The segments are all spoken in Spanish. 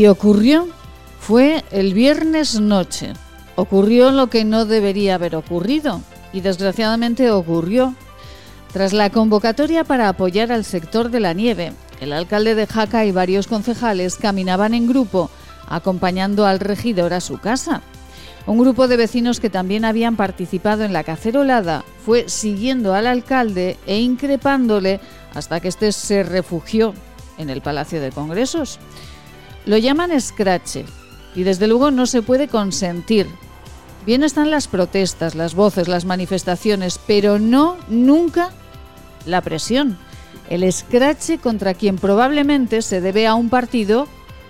Y ocurrió, fue el viernes noche. Ocurrió lo que no debería haber ocurrido y desgraciadamente ocurrió. Tras la convocatoria para apoyar al sector de la nieve, el alcalde de Jaca y varios concejales caminaban en grupo acompañando al regidor a su casa. Un grupo de vecinos que también habían participado en la cacerolada fue siguiendo al alcalde e increpándole hasta que éste se refugió en el Palacio de Congresos. Lo llaman escrache y desde luego no se puede consentir. Bien están las protestas, las voces, las manifestaciones, pero no nunca la presión. El escrache contra quien probablemente se debe a un partido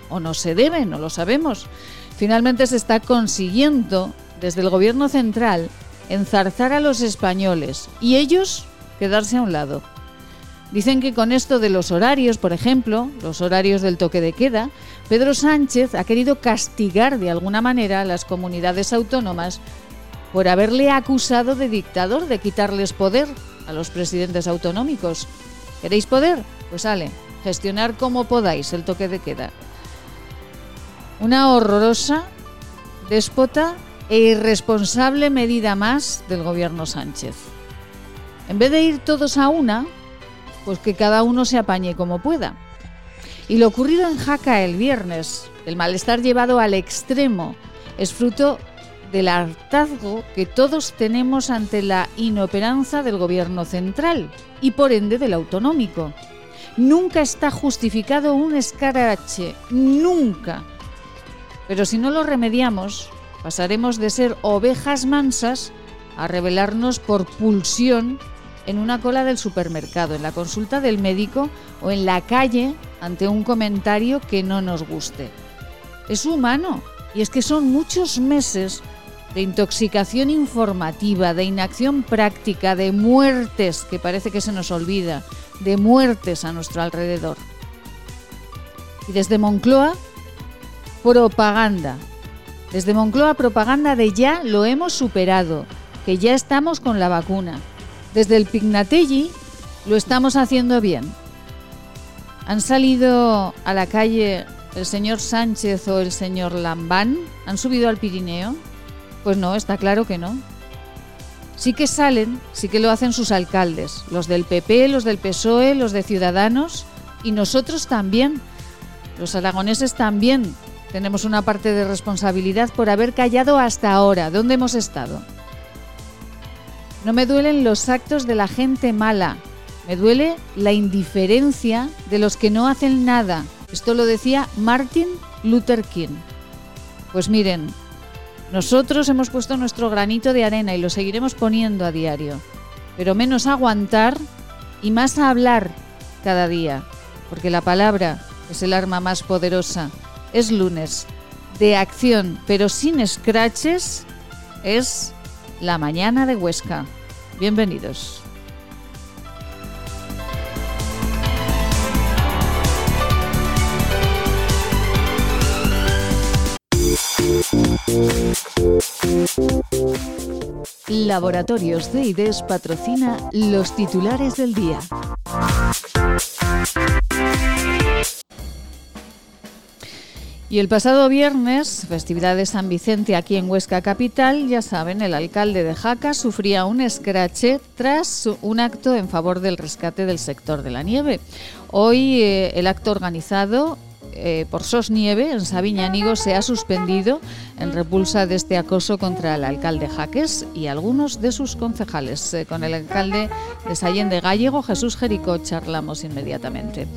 o no se debe, no lo sabemos. Finalmente se está consiguiendo desde el gobierno central enzarzar a los españoles y ellos quedarse a un lado. Dicen que con esto de los horarios, por ejemplo, los horarios del toque de queda, Pedro Sánchez ha querido castigar de alguna manera a las comunidades autónomas por haberle acusado de dictador, de quitarles poder a los presidentes autonómicos. ¿Queréis poder? Pues sale, gestionar como podáis el toque de queda. Una horrorosa, déspota e irresponsable medida más del gobierno Sánchez. En vez de ir todos a una, pues que cada uno se apañe como pueda. Y lo ocurrido en Jaca el viernes, el malestar llevado al extremo, es fruto del hartazgo que todos tenemos ante la inoperanza del gobierno central y por ende del autonómico. Nunca está justificado un escarache, nunca. Pero si no lo remediamos, pasaremos de ser ovejas mansas a rebelarnos por pulsión en una cola del supermercado, en la consulta del médico o en la calle ante un comentario que no nos guste. Es humano y es que son muchos meses de intoxicación informativa, de inacción práctica, de muertes, que parece que se nos olvida, de muertes a nuestro alrededor. Y desde Moncloa, propaganda. Desde Moncloa, propaganda de ya lo hemos superado, que ya estamos con la vacuna. Desde el Pignatelli lo estamos haciendo bien. ¿Han salido a la calle el señor Sánchez o el señor Lambán? ¿Han subido al Pirineo? Pues no, está claro que no. Sí que salen, sí que lo hacen sus alcaldes, los del PP, los del PSOE, los de Ciudadanos y nosotros también. Los aragoneses también tenemos una parte de responsabilidad por haber callado hasta ahora. ¿Dónde hemos estado? No me duelen los actos de la gente mala, me duele la indiferencia de los que no hacen nada. Esto lo decía Martin Luther King. Pues miren, nosotros hemos puesto nuestro granito de arena y lo seguiremos poniendo a diario, pero menos aguantar y más a hablar cada día, porque la palabra es el arma más poderosa. Es lunes de acción, pero sin scratches, es la mañana de Huesca. Bienvenidos. Laboratorios de IDES patrocina los titulares del día. Y el pasado viernes, festividad de San Vicente aquí en Huesca Capital, ya saben, el alcalde de Jaca sufría un escrache tras un acto en favor del rescate del sector de la nieve. Hoy eh, el acto organizado eh, por SOS Nieve en Sabiñánigo se ha suspendido en repulsa de este acoso contra el alcalde Jaques y algunos de sus concejales. Eh, con el alcalde de Sallén de Gallego, Jesús Jericó, charlamos inmediatamente.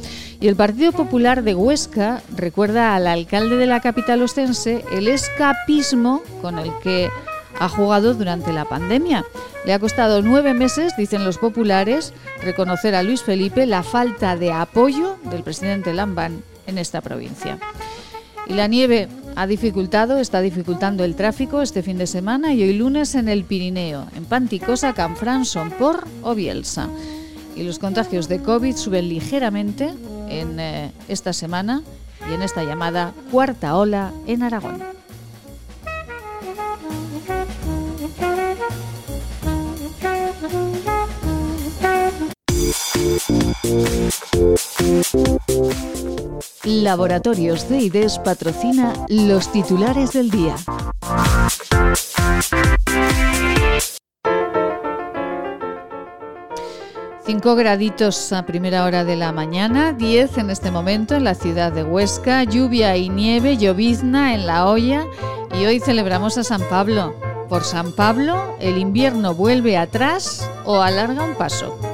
Y el Partido Popular de Huesca recuerda al alcalde de la capital ostense el escapismo con el que ha jugado durante la pandemia. Le ha costado nueve meses, dicen los populares, reconocer a Luis Felipe la falta de apoyo del presidente Lambán en esta provincia. Y la nieve ha dificultado, está dificultando el tráfico este fin de semana y hoy lunes en el Pirineo, en Panticosa, Canfrán, Sompor o Bielsa. Y los contagios de COVID suben ligeramente en eh, esta semana y en esta llamada cuarta ola en Aragón. Laboratorios de IDES patrocina los titulares del día. Cinco graditos a primera hora de la mañana, 10 en este momento en la ciudad de Huesca, lluvia y nieve, llovizna en la olla y hoy celebramos a San Pablo. Por San Pablo, el invierno vuelve atrás o alarga un paso.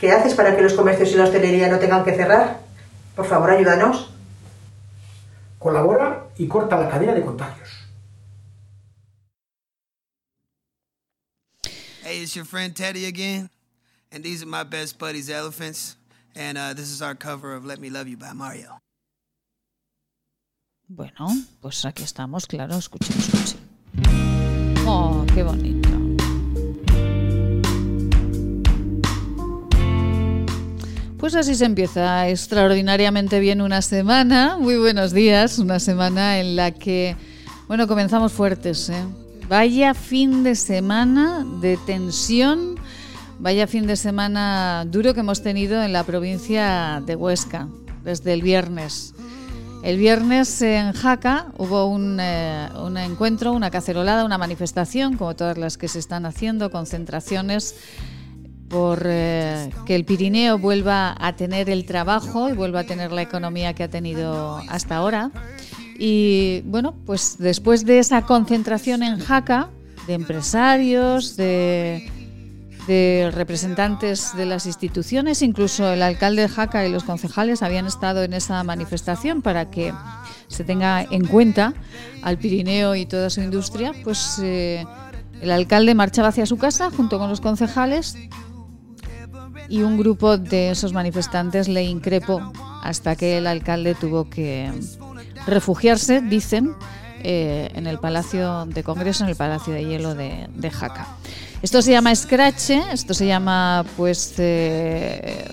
¿Qué haces para que los comercios y la hostelería no tengan que cerrar? Por favor, ayúdanos. Colabora y corta la cadena de contagios. Hey, it's your friend Teddy again, and these are my best buddies, Elephants, and uh, this is our cover of "Let Me Love You" by Mario. Bueno, pues aquí estamos, claro, escuchen, escuchen. Oh, qué bonito. Pues así se empieza extraordinariamente bien una semana. Muy buenos días, una semana en la que, bueno, comenzamos fuertes. ¿eh? Vaya fin de semana de tensión, vaya fin de semana duro que hemos tenido en la provincia de Huesca desde el viernes. El viernes en Jaca hubo un, eh, un, encuentro, una cacerolada, una manifestación, como todas las que se están haciendo, concentraciones por eh, que el Pirineo vuelva a tener el trabajo y vuelva a tener la economía que ha tenido hasta ahora. Y bueno, pues después de esa concentración en Jaca, de empresarios, de, de representantes de las instituciones, incluso el alcalde de Jaca y los concejales habían estado en esa manifestación para que se tenga en cuenta al Pirineo y toda su industria, pues eh, el alcalde marchaba hacia su casa junto con los concejales y un grupo de esos manifestantes le increpó hasta que el alcalde tuvo que refugiarse, dicen, eh, en el Palacio de Congreso, en el Palacio de Hielo de, Jaca. Esto se llama scratch, esto se llama pues eh,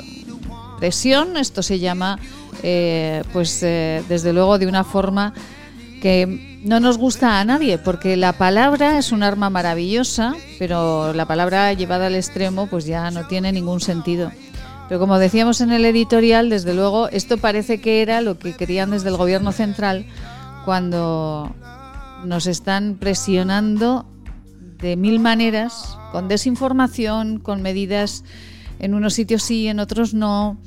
presión, esto se llama eh, pues desde luego de una forma que no nos gusta a nadie, porque la palabra es un arma maravillosa, pero la palabra llevada al extremo pues ya no tiene ningún sentido. Pero como decíamos en el editorial, desde luego esto parece que era lo que querían desde el gobierno central cuando nos están presionando de mil maneras, con desinformación, con medidas en unos sitios sí, en otros no.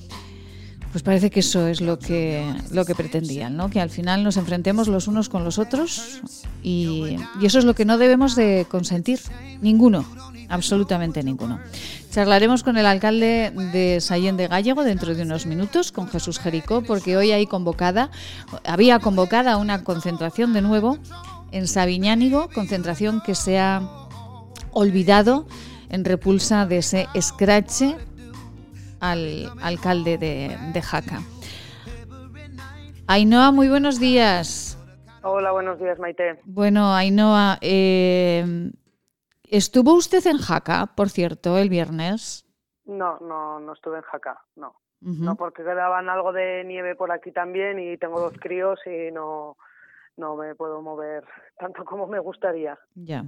Pues parece que eso es lo que, lo que pretendían, ¿no? que al final nos enfrentemos los unos con los otros y, eso es lo que no debemos de consentir, ninguno, absolutamente ninguno. Charlaremos con el alcalde de Sallén de Gallego dentro de unos minutos, con Jesús Jericó, porque hoy hay convocada, había convocada una concentración de nuevo en Sabiñánigo, concentración que se ha olvidado en repulsa de ese escrache al alcalde de, de Jaca. Ainhoa, muy buenos días. Hola, buenos días, Maite. Bueno, Ainhoa, eh, ¿estuvo usted en Jaca, por cierto, el viernes? No, no, no estuve en Jaca, no. Uh -huh. No, porque quedaban algo de nieve por aquí también y tengo dos críos y no, no me puedo mover tanto como me gustaría. Ya.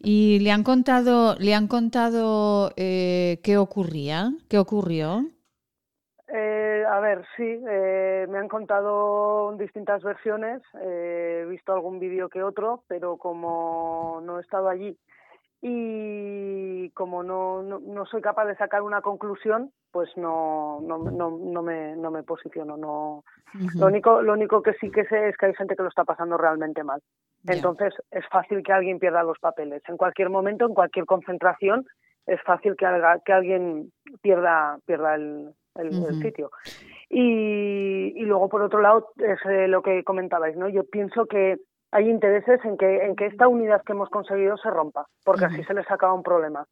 ¿Y le han contado, le han contado eh, qué ocurría? ¿Qué ocurrió? Eh, a ver, sí, eh, me han contado distintas versiones, eh, he visto algún vídeo que otro, pero como no he estado allí y como no, no, soy capaz de sacar una conclusión, pues no, no, no, no, me, no me posiciono. No. lo, único, lo único que sí que sé es que hay gente que lo está pasando realmente mal. Entonces es fácil que alguien pierda los papeles. En cualquier momento, en cualquier concentración, es fácil que, que alguien pierda, pierda el, el, sitio. Y, y, luego, por otro lado, es eh, lo que comentabais, ¿no? Yo pienso que hay intereses en que, en que esta unidad que hemos conseguido se rompa, porque así se les acaba un problema.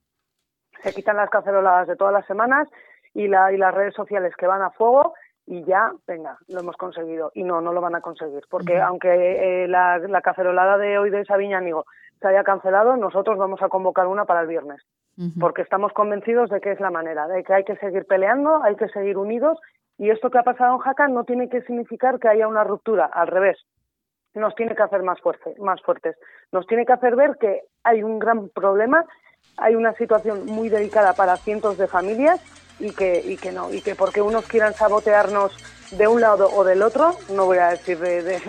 Se quitan las caceroladas de todas las semanas y, la, y las redes sociales que van a fuego y ya, venga, lo hemos conseguido. Y no, no lo van a conseguir, porque aunque eh, la, la, cacerolada de hoy de Sabiñánigo se haya cancelado, nosotros vamos a convocar una para el viernes, porque estamos convencidos de que es la manera, de que hay que seguir peleando, hay que seguir unidos, y esto que ha pasado en Jaca no tiene que significar que haya una ruptura, al revés, nos tiene que hacer más, fuerte, más fuertes. Nos tiene que hacer ver que hay un gran problema, hay una situación muy delicada para cientos de familias y que, y que no, y que porque unos quieran sabotearnos de un lado o del otro, no voy a decir de,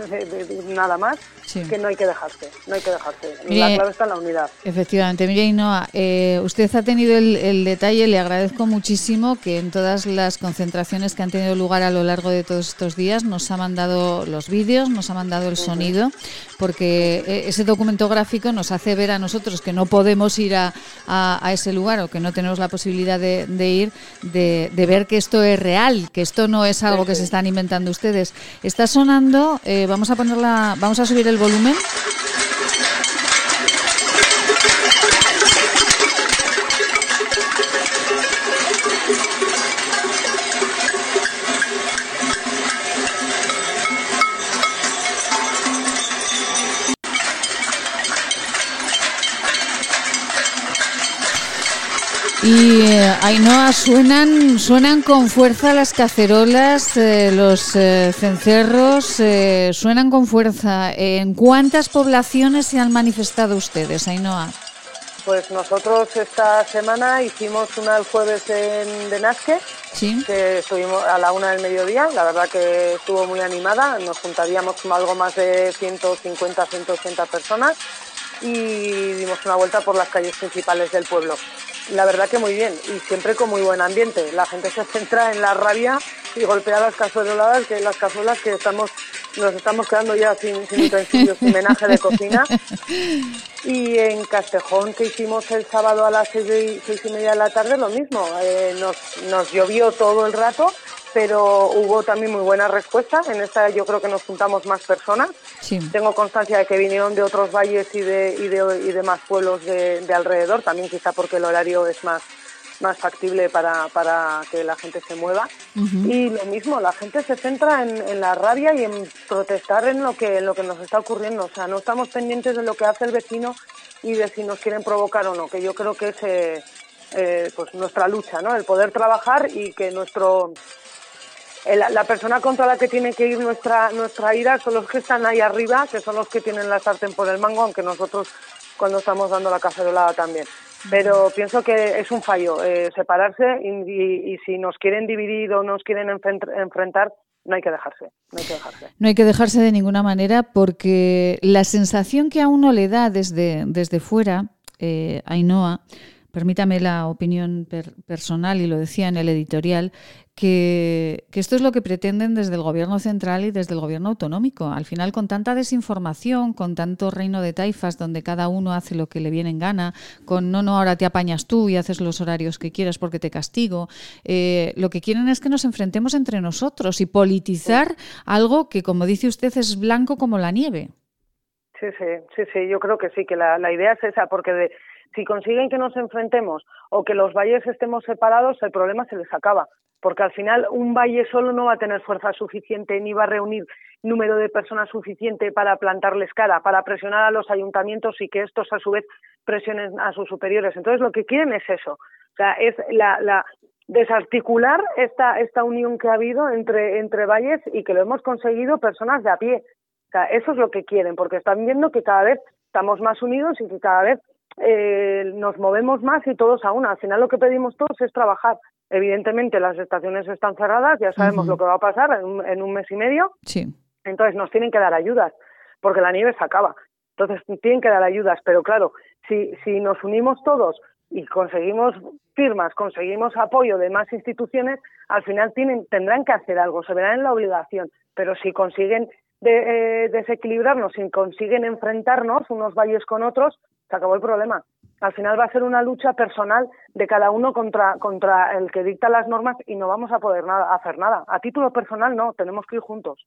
nada más, que no hay que dejarse, no hay que dejarse. la clave está en la unidad. Efectivamente. Mire, Inoa, eh, usted ha tenido el, detalle, le agradezco muchísimo que en todas las concentraciones que han tenido lugar a lo largo de todos estos días nos ha mandado los vídeos, nos ha mandado el sonido, porque eh, ese documento gráfico nos hace ver a nosotros que no podemos ir a, ese lugar o que no tenemos la posibilidad de, ir, de, ver que esto es real, que esto no es algo que se están inventando ustedes. Está sonando, eh, vamos a ponerla, vamos a subir el volumen. Y eh, Ainhoa, suenan, suenan con fuerza las cacerolas, eh, los eh, cencerros, eh, suenan con fuerza. ¿En cuántas poblaciones se han manifestado ustedes, Ainhoa? Pues nosotros esta semana hicimos una el jueves en Denasque, que estuvimos a la una del mediodía, la verdad que estuvo muy animada, nos juntaríamos con algo más de 150, 180 personas y dimos una vuelta por las calles principales del pueblo la verdad que muy bien y siempre con muy buen ambiente. La gente se centra en la rabia y golpea las cazueladas, que las cazuelas que estamos nos estamos quedando ya sin, sin utensilios, sin menaje de cocina. Y en Castejón, que hicimos el sábado a las seis y, seis y media de la tarde, lo mismo. Eh, nos, nos llovió todo el rato pero hubo también muy buena respuesta. En esta yo creo que nos juntamos más personas. Tengo constancia de que vinieron de otros valles y de, y de, y de más pueblos de, alrededor, también quizá porque el horario es más, más factible para, para que la gente se mueva. Y lo mismo, la gente se centra en, en, la rabia y en protestar en lo, que, en lo que nos está ocurriendo. O sea, no estamos pendientes de lo que hace el vecino y de si nos quieren provocar o no, que yo creo que es eh, eh, pues nuestra lucha, ¿no? El poder trabajar y que nuestro la persona contra la que tiene que ir nuestra, nuestra ira son los que están ahí arriba, que son los que tienen la sartén por el mango, aunque nosotros cuando estamos dando la cacerolada también. Pero pienso que es un fallo eh, separarse y, si nos quieren dividir o nos quieren enfrentar, no hay que dejarse, no hay que dejarse. No hay que dejarse de ninguna manera porque la sensación que a uno le da desde, desde fuera, eh, Ainhoa, permítame la opinión personal y lo decía en el editorial, que, esto es lo que pretenden desde el gobierno central y desde el gobierno autonómico. Al final, con tanta desinformación, con tanto reino de taifas donde cada uno hace lo que le viene en gana, con no, no, ahora te apañas tú y haces los horarios que quieras porque te castigo, eh, lo que quieren es que nos enfrentemos entre nosotros y politizar algo que, como dice usted, es blanco como la nieve. Sí, sí, sí, sí, yo creo que sí, que la, la idea es esa, porque de, si consiguen que nos enfrentemos o que los valles estemos separados, el problema se les acaba, porque al final un valle solo no va a tener fuerza suficiente ni va a reunir número de personas suficiente para plantarles cara, para presionar a los ayuntamientos y que estos a su vez presionen a sus superiores. Entonces lo que quieren es eso, o sea, es la, la desarticular esta, esta unión que ha habido entre, entre valles y que lo hemos conseguido personas de a pie. O sea, eso es lo que quieren, porque están viendo que cada vez estamos más unidos y que cada vez eh, nos movemos más y todos a una. Al final lo que pedimos todos es trabajar. Evidentemente las estaciones están cerradas, ya sabemos lo que va a pasar en un, mes y medio. Sí. Entonces nos tienen que dar ayudas, porque la nieve se acaba. Entonces tienen que dar ayudas, pero claro, si, si nos unimos todos y conseguimos firmas, conseguimos apoyo de más instituciones, al final tienen, tendrán que hacer algo, se verán en la obligación. Pero si consiguen de, eh, desequilibrarnos, si consiguen enfrentarnos unos valles con otros, se acabó el problema. Al final va a ser una lucha personal de cada uno contra, contra el que dicta las normas y no vamos a poder nada, hacer nada. A título personal no, tenemos que ir juntos.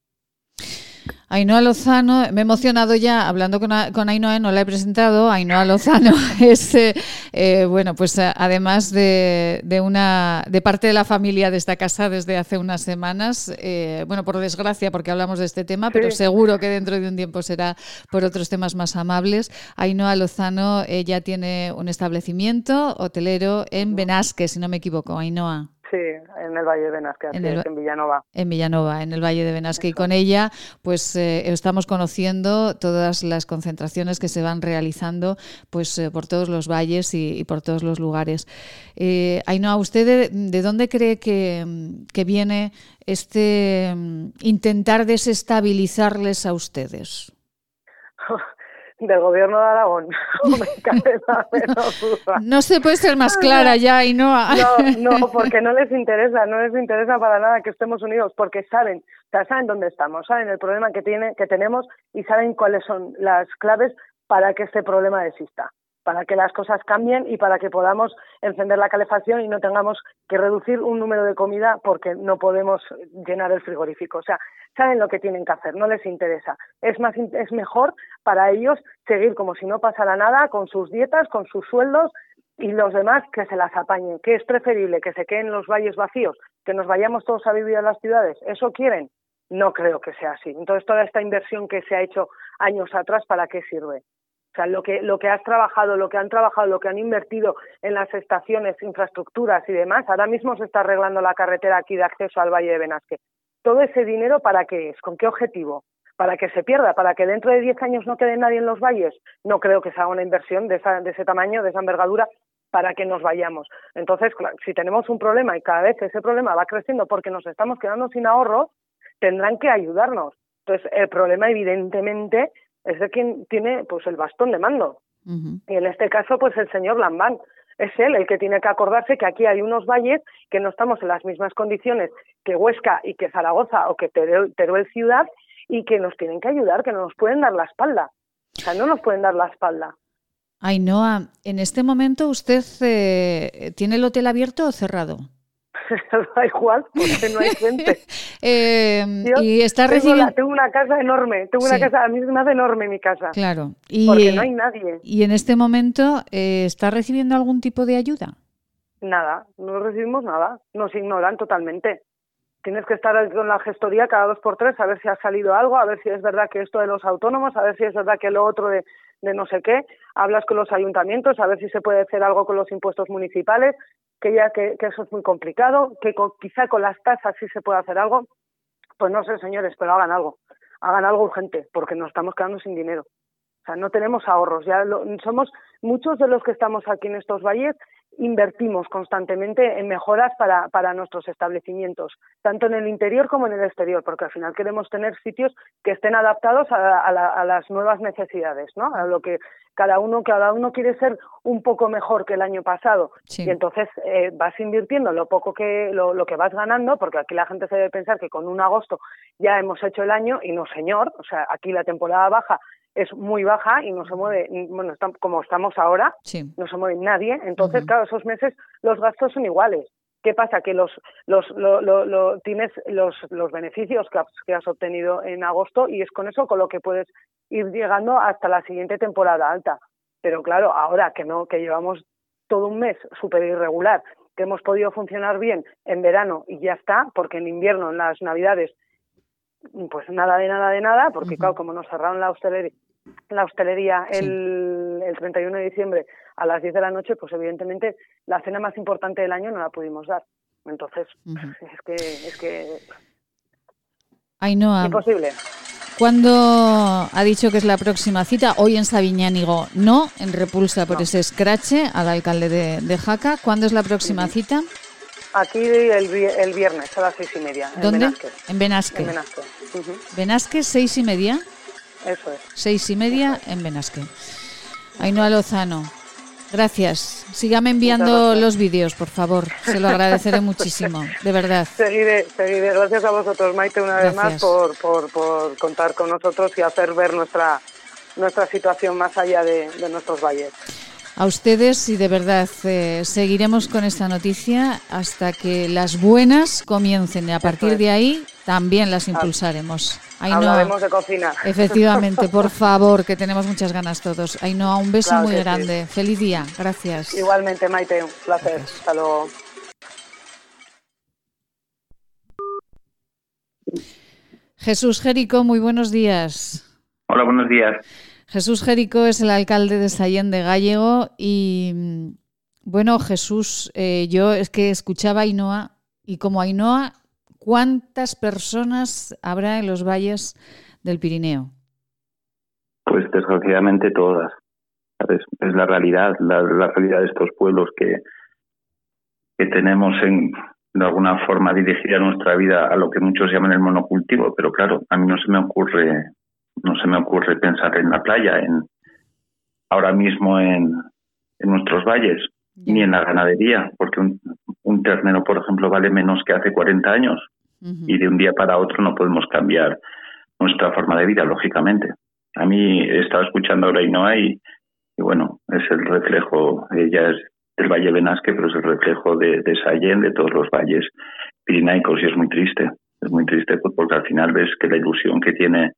Ainhoa Lozano, me he emocionado ya hablando con, con Ainhoa, no la he presentado. Ainhoa Lozano es, eh, eh, bueno, pues eh, además de, una, de parte de la familia de esta casa desde hace unas semanas, bueno, por desgracia, porque hablamos de este tema, pero seguro que dentro de un tiempo será por otros temas más amables. Ainhoa Lozano, ella tiene un establecimiento hotelero en Benasque, si no me equivoco, Ainhoa. Sí, en el Valle de Benasque, en, en Villanova. En Villanova, en el Valle de Benasque. Y con ella, pues eh, estamos conociendo todas las concentraciones que se van realizando pues eh, por todos los valles y, por todos los lugares. Eh, Ainhoa, ¿usted de, dónde cree que, que viene este mm, intentar desestabilizarles a ustedes? del gobierno de Aragón. no se puede ser más clara ya, y no, no, porque no les interesa, no les interesa para nada que estemos unidos, porque saben, o sea, saben dónde estamos, saben el problema que tiene, que tenemos y saben cuáles son las claves para que este problema exista para que las cosas cambien y para que podamos encender la calefacción y no tengamos que reducir un número de comida porque no podemos llenar el frigorífico. O sea, saben lo que tienen que hacer, no les interesa. Es más es mejor para ellos seguir como si no pasara nada con sus dietas, con sus sueldos y los demás que se las apañen. ¿Qué es preferible que se queden los valles vacíos, que nos vayamos todos a vivir a las ciudades? ¿Eso quieren? No creo que sea así. Entonces, toda esta inversión que se ha hecho años atrás, ¿para qué sirve? O sea, lo que, lo que has trabajado, lo que han trabajado, lo que han invertido en las estaciones, infraestructuras y demás, ahora mismo se está arreglando la carretera aquí de acceso al Valle de Benasque. ¿Todo ese dinero para qué es? ¿Con qué objetivo? ¿Para que se pierda? ¿Para que dentro de 10 años no quede nadie en los valles? No creo que se haga una inversión de, de ese tamaño, de esa envergadura, para que nos vayamos. Entonces, si tenemos un problema y cada vez ese problema va creciendo porque nos estamos quedando sin ahorros, tendrán que ayudarnos. Entonces, el problema, evidentemente, es de quien tiene pues el bastón de mando. Y en este caso, pues el señor Lambán. Es él el que tiene que acordarse que aquí hay unos valles que no estamos en las mismas condiciones que Huesca y que Zaragoza o que Teruel, ciudad y que nos tienen que ayudar, que no nos pueden dar la espalda. O sea, no nos pueden dar la espalda. Ainhoa, en este momento usted eh, tiene el hotel abierto o cerrado? da igual, porque no hay gente. Eh, y está recibiendo... tengo una casa enorme, tengo una casa, a mí es más enorme mi casa. Claro. Y, porque no hay nadie. Y en este momento, eh, ¿está recibiendo algún tipo de ayuda? Nada, no recibimos nada, nos ignoran totalmente. Tienes que estar con la gestoría cada dos por tres a ver si ha salido algo, a ver si es verdad que esto de los autónomos, a ver si es verdad que lo otro de, de no sé qué. Hablas con los ayuntamientos a ver si se puede hacer algo con los impuestos municipales que ya que, eso es muy complicado, que quizá con las tasas sí se puede hacer algo, pues no sé, señores, pero hagan algo, hagan algo urgente, porque nos estamos quedando sin dinero. O sea, no tenemos ahorros, ya somos muchos de los que estamos aquí en estos valles invertimos constantemente en mejoras para, para nuestros establecimientos, tanto en el interior como en el exterior, porque al final queremos tener sitios que estén adaptados a, las nuevas necesidades, ¿no? A lo que cada uno, cada uno quiere ser un poco mejor que el año pasado. Y entonces eh, vas invirtiendo lo poco que, lo, lo que vas ganando, porque aquí la gente se debe pensar que con un agosto ya hemos hecho el año, y no señor, o sea, aquí la temporada baja es muy baja y no se mueve, bueno, como estamos ahora, no se mueve nadie. Entonces, claro, esos meses los gastos son iguales. ¿Qué pasa? Que los, los, lo, tienes los, los beneficios que has, que has obtenido en agosto y es con eso con lo que puedes ir llegando hasta la siguiente temporada alta. Pero claro, ahora que no, que llevamos todo un mes súper irregular, que hemos podido funcionar bien en verano y ya está, porque en invierno, en las navidades, pues nada de nada de nada, porque claro, como nos cerraron la hostelería, la hostelería el, el 31 de diciembre a las 10 de la noche, pues evidentemente la cena más importante del año no la pudimos dar. Entonces, es que es que Ainhoa, imposible. ¿Cuándo ha dicho que es la próxima cita? Hoy en Sabiñánigo no, en repulsa por ese escrache al alcalde de, Jaca. ¿Cuándo es la próxima cita? Aquí el, viernes a las seis y media. ¿Dónde? En Benasque. En Benasque. seis y media. Eso es. Seis y media en Benasque. Ainhoa Lozano, Gracias. Sígame enviando los vídeos, por favor. Se lo agradeceré muchísimo, de verdad. Seguiré, seguiré. Gracias a vosotros, Maite, una vez más por, por, contar con nosotros y hacer ver nuestra, nuestra situación más allá de, nuestros valles. A ustedes y de verdad eh, seguiremos con esta noticia hasta que las buenas comiencen y a partir de ahí también las impulsaremos. Hablaremos de cocina. Efectivamente, por favor, que tenemos muchas ganas todos. no un beso muy grande. Feliz día. Gracias. Igualmente, Maite, un placer. Hasta luego. Jesús Jerico, muy buenos días. Hola, buenos días. Jesús Jerico es el alcalde de Sayén de Gallego y, bueno, Jesús, eh, yo es que escuchaba a Ainhoa y como Ainhoa ¿Cuántas personas habrá en los valles del Pirineo? Pues desgraciadamente todas. Es la realidad, la, realidad de estos pueblos que, que tenemos en, de alguna forma dirigida nuestra vida a lo que muchos llaman el monocultivo, pero claro, a mí no se me ocurre, no se me ocurre pensar en la playa, en ahora mismo en, en nuestros valles, ni en la ganadería, porque un, un ternero, por ejemplo, vale menos que hace 40 años y de un día para otro no podemos cambiar nuestra forma de vida, lógicamente. A mí he estado escuchando ahora y no hay, y bueno, es el reflejo, ella es del Valle Benasque, pero es el reflejo de, de Sallén, de todos los valles pirinaicos y es muy triste. Es muy triste pues, porque al final ves que la ilusión que tiene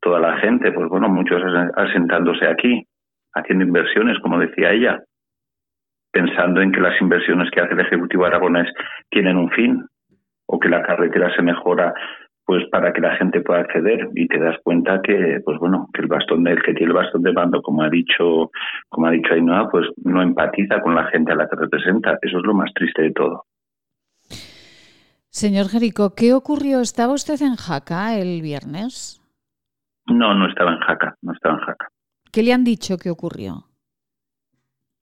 toda la gente, pues bueno, muchos asentándose aquí, haciendo inversiones, como decía ella, pensando en que las inversiones que hace el Ejecutivo Aragonés tienen un fin, o que la carretera se mejora pues para que la gente pueda acceder y te das cuenta que pues bueno que el bastón del que tiene el bastón de mando como ha dicho como ha dicho Ainhoa pues no empatiza con la gente a la que representa eso es lo más triste de todo Señor Jerico, ¿qué ocurrió? ¿Estaba usted en Jaca el viernes? No, no estaba en Jaca, no estaba en Jaca. ¿Qué le han dicho que ocurrió?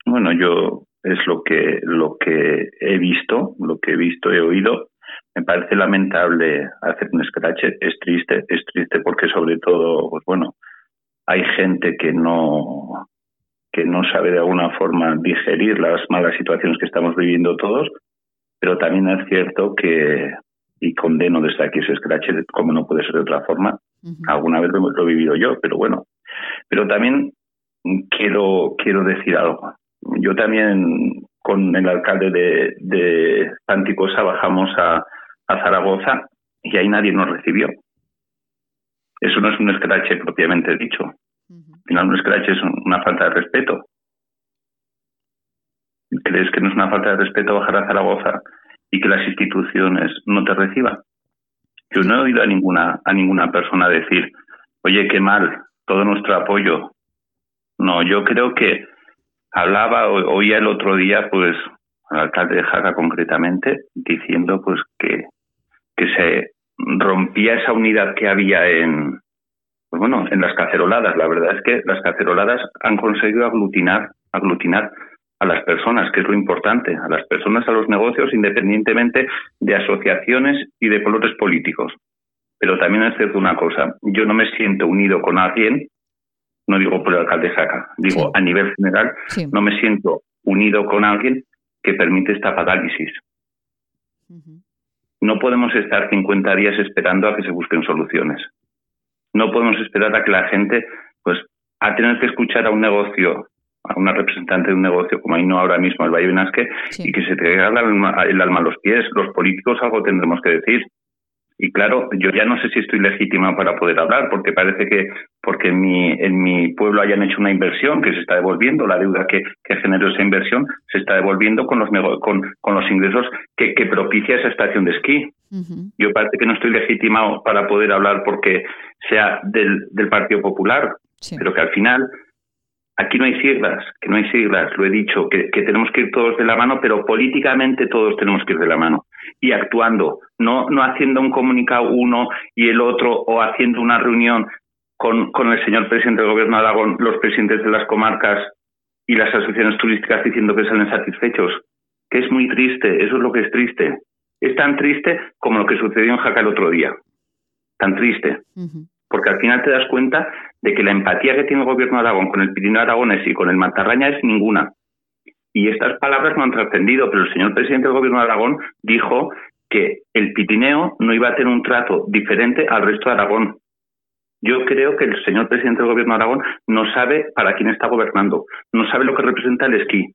Bueno, yo es lo que lo que he visto, lo que he visto, he oído me parece lamentable hacer un scratch, es triste, es triste porque sobre todo, pues bueno, hay gente que no que no sabe de alguna forma digerir las malas situaciones que estamos viviendo todos, pero también es cierto que, y condeno desde aquí ese scratch, como no puede ser de otra forma, alguna vez lo, he vivido yo, pero bueno, pero también quiero, quiero decir algo. Yo también con el alcalde de, de Panticosa bajamos a, a Zaragoza y ahí nadie nos recibió. Eso no es un escrache propiamente dicho. Al final un escrache es una falta de respeto. ¿Crees que no es una falta de respeto bajar a Zaragoza y que las instituciones no te reciban? Yo no he oído a ninguna, a ninguna persona decir, oye, qué mal, todo nuestro apoyo. No, yo creo que hablaba, oía el otro día, pues, al alcalde de Jaca concretamente, diciendo pues que que se rompía esa unidad que había en, pues bueno, en las caceroladas. La verdad es que las caceroladas han conseguido aglutinar, aglutinar a las personas, que es lo importante, a las personas, a los negocios, independientemente de asociaciones y de colores políticos. Pero también es cierto una cosa, yo no me siento unido con alguien, no digo por el alcalde Saca, digo a nivel general, no me siento unido con alguien que permite esta parálisis. No podemos estar 50 días esperando a que se busquen soluciones. No podemos esperar a que la gente, pues, a tener que escuchar a un negocio, a una representante de un negocio como no ahora mismo, el Valle Benasque, y que se te el alma, el alma a los pies. Los políticos algo tendremos que decir. Y claro, yo ya no sé si estoy legítima para poder hablar, porque parece que porque en mi, en mi pueblo hayan hecho una inversión que se está devolviendo, la deuda que, que generó esa inversión se está devolviendo con los, con, con los ingresos que, que propicia esa estación de esquí. Yo parece que no estoy legitimado para poder hablar porque sea del, del Partido Popular, pero que al final Aquí no hay siglas, que no hay siglas, lo he dicho, que, tenemos que ir todos de la mano, pero políticamente todos tenemos que ir de la mano. Y actuando, no, no haciendo un comunicado uno y el otro o haciendo una reunión con, con el señor presidente del gobierno de Aragón, los presidentes de las comarcas y las asociaciones turísticas diciendo que salen satisfechos, que es muy triste, eso es lo que es triste. Es tan triste como lo que sucedió en Jaca el otro día, tan triste. Porque al final te das cuenta de que la empatía que tiene el gobierno de Aragón con el Pirineo Aragones y con el Matarraña es ninguna. Y estas palabras no han trascendido, pero el señor presidente del gobierno de Aragón dijo que el Pirineo no iba a tener un trato diferente al resto de Aragón. Yo creo que el señor presidente del gobierno de Aragón no sabe para quién está gobernando, no sabe lo que representa el esquí,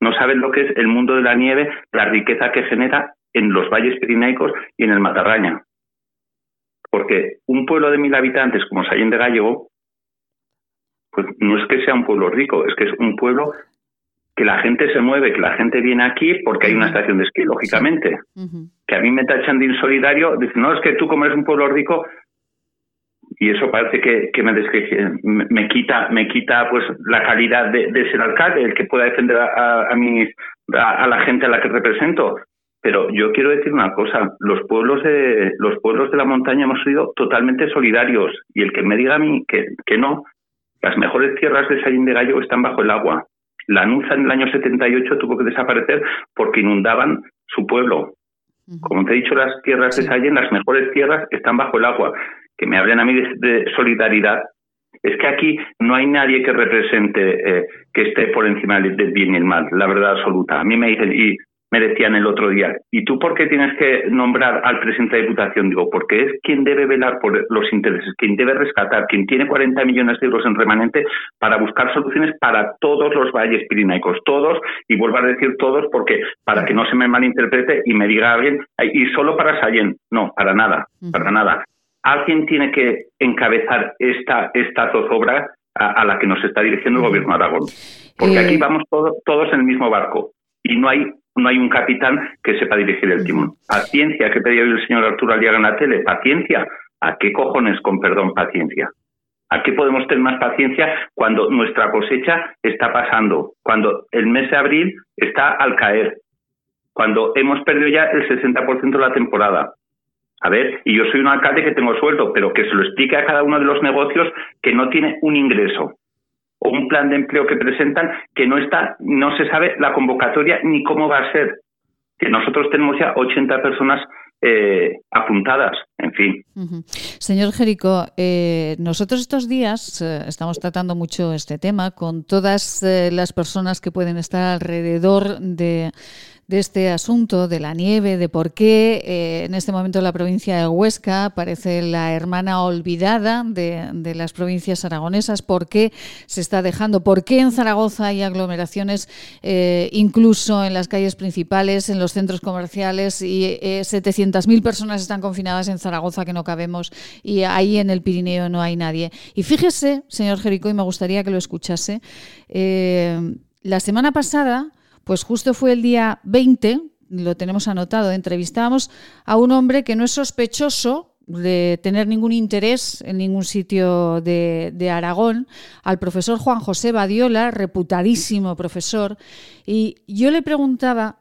no sabe lo que es el mundo de la nieve, la riqueza que genera en los valles pirineicos y en el Matarraña. Porque un pueblo de mil habitantes como Sallén de Gallego, pues no es que sea un pueblo rico, es que es un pueblo que la gente se mueve, que la gente viene aquí porque hay una estación de esquí, lógicamente. Que a mí me tachan de insolidario, dicen, no, es que tú como eres un pueblo rico, y eso parece que, que me, me, quita me quita pues la calidad de, ser alcalde, el que pueda defender a, a, a, a la gente a la que represento. Pero yo quiero decir una cosa, los pueblos de los pueblos de la montaña hemos sido totalmente solidarios y el que me diga a mí que, que no, las mejores tierras de Sallín de Gallo están bajo el agua. La Nuza en el año 78 tuvo que desaparecer porque inundaban su pueblo. Como te he dicho, las tierras de Sallén, las mejores tierras están bajo el agua. Que me hablen a mí de, solidaridad. Es que aquí no hay nadie que represente eh, que esté por encima del bien y el mal, la verdad absoluta. A mí me dicen, y me decían el otro día, ¿y tú por qué tienes que nombrar al presidente de Diputación? Digo, porque es quien debe velar por los intereses, quien debe rescatar, quien tiene 40 millones de euros en remanente para buscar soluciones para todos los valles pirinaicos, todos, y vuelvo a decir todos porque para que no se me malinterprete y me diga alguien, y solo para Sallén, no, para nada, para nada. Alguien tiene que encabezar esta, esta zozobra a, la que nos está dirigiendo el gobierno de Aragón. Porque aquí eh, vamos todos en el mismo barco y no hay no hay un capitán que sepa dirigir el timón. Paciencia, que pedía hoy el señor Arturo Aliaga en la tele, paciencia. ¿A qué cojones, con perdón, paciencia? ¿A qué podemos tener más paciencia cuando nuestra cosecha está pasando? Cuando el mes de abril está al caer. Cuando hemos perdido ya el 60% de la temporada. A ver, y yo soy un alcalde que tengo sueldo, pero que se lo explique a cada uno de los negocios que no tiene un ingreso o un plan de empleo que presentan que no está, no se sabe la convocatoria ni cómo va a ser. Que nosotros tenemos ya 80 personas eh, apuntadas, en fin. Señor Jerico, eh, nosotros estos días eh, estamos tratando mucho este tema con todas las personas que pueden estar alrededor de de este asunto de la nieve, de por qué eh, en este momento la provincia de Huesca parece la hermana olvidada de, las provincias aragonesas, por qué se está dejando, por qué en Zaragoza hay aglomeraciones eh, incluso en las calles principales, en los centros comerciales y eh, 700.000 personas están confinadas en Zaragoza que no cabemos y ahí en el Pirineo no hay nadie. Y fíjese, señor Jerico, y me gustaría que lo escuchase, eh, la semana pasada pues justo fue el día 20, lo tenemos anotado, entrevistábamos a un hombre que no es sospechoso de tener ningún interés en ningún sitio de, Aragón, al profesor Juan José Badiola, reputadísimo profesor, y yo le preguntaba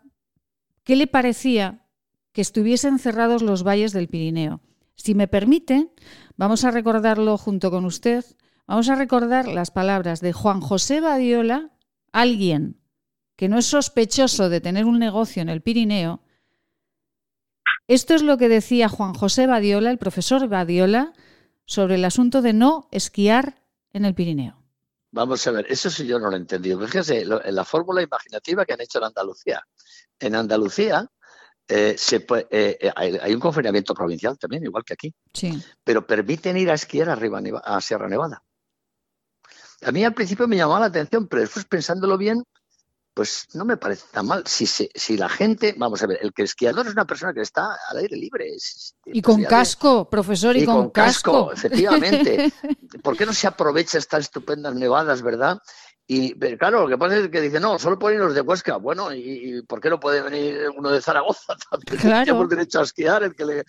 qué le parecía que estuviesen cerrados los valles del Pirineo. Si me permite, vamos a recordarlo junto con usted, vamos a recordar las palabras de Juan José Badiola, alguien que no es sospechoso de tener un negocio en el Pirineo, esto es lo que decía Juan José Badiola, el profesor Badiola, sobre el asunto de no esquiar en el Pirineo. Vamos a ver, eso sí yo no lo he entendido. Fíjese, la fórmula imaginativa que han hecho en Andalucía. En Andalucía eh, se eh, eh, hay, un confinamiento provincial también, igual que aquí. Sí. Pero permiten ir a esquiar arriba a Sierra Nevada. A mí al principio me llamaba la atención, pero después pensándolo bien, pues no me parece tan mal. Si, si, la gente, vamos a ver, el que esquiador es una persona que está al aire libre. y con casco, profesor, y, con, casco. Efectivamente. ¿Por qué no se aprovecha estas estupendas nevadas, verdad? Y claro, lo que pasa es que dice, no, solo pueden ir los de Huesca. Bueno, ¿y, por qué no puede venir uno de Zaragoza también? Claro. Tenemos derecho a esquiar, el que le,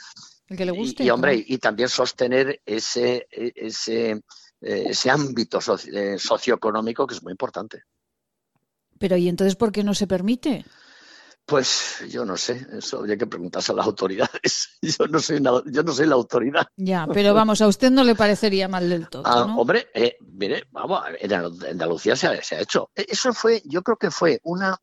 el que le guste. Y, hombre, y también sostener ese, ese ese ámbito socioeconómico que es muy importante. Pero ¿y entonces por qué no se permite? Pues yo no sé, eso habría que preguntarse a las autoridades. Yo no soy, yo no soy la autoridad. Ya, pero vamos, a usted no le parecería mal del todo. Ah, hombre, eh, mire, vamos, en Andalucía se ha, se ha, hecho. E, eso fue, yo creo que fue una,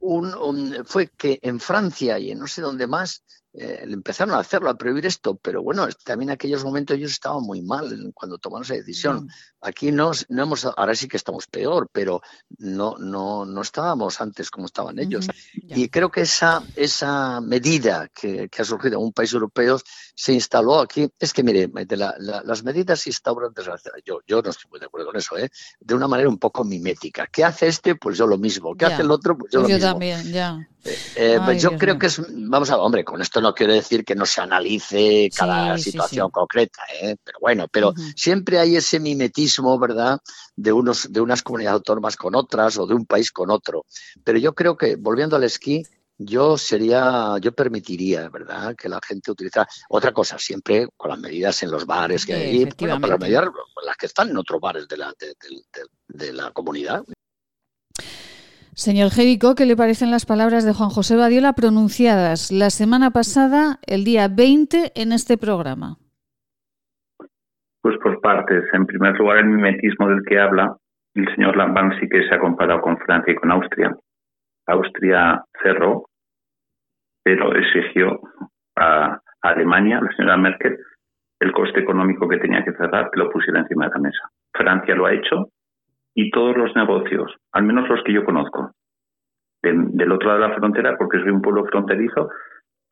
un, fue que en Francia y en no sé dónde más eh, empezaron a hacerlo, a prohibir esto, pero bueno, también en aquellos momentos ellos estaban muy mal cuando tomaron esa decisión. Aquí no, no hemos, ahora sí que estamos peor, pero no, no, no estábamos antes como estaban ellos. Y creo que esa, esa medida que, ha surgido en un país europeo se instaló aquí. Es que, mire, las medidas se instauran, yo, yo no estoy muy de acuerdo con eso, ¿eh? de una manera un poco mimética. ¿Qué hace este? Pues yo lo mismo. ¿Qué hace el otro? Pues yo lo pues mismo. también, ya. Eh, eh, yo creo que es, vamos a hombre, con esto no quiero decir que no se analice cada situación concreta, ¿eh? pero bueno, pero siempre hay ese mimetismo, ¿verdad?, de, unos, de unas comunidades autónomas con otras o de un país con otro. Pero yo creo que, volviendo al esquí, yo sería, yo permitiría, ¿verdad?, que la gente utilizara otra cosa, siempre con las medidas en los bares que hay, bueno, las medidas, las que están en otros bares de la, de la comunidad. Señor Jerico, ¿qué le parecen las palabras de Juan José Badiola pronunciadas la semana pasada, el día 20, en este programa? Pues por partes. En primer lugar, el mimetismo del que habla el señor Lambán sí que se ha comparado con Francia y con Austria. Austria cerró, pero exigió a Alemania, la señora Merkel, el coste económico que tenía que cerrar, que lo pusiera encima de la mesa. Francia lo ha hecho y todos los negocios, al menos los que yo conozco, del otro lado de la frontera, porque soy un pueblo fronterizo,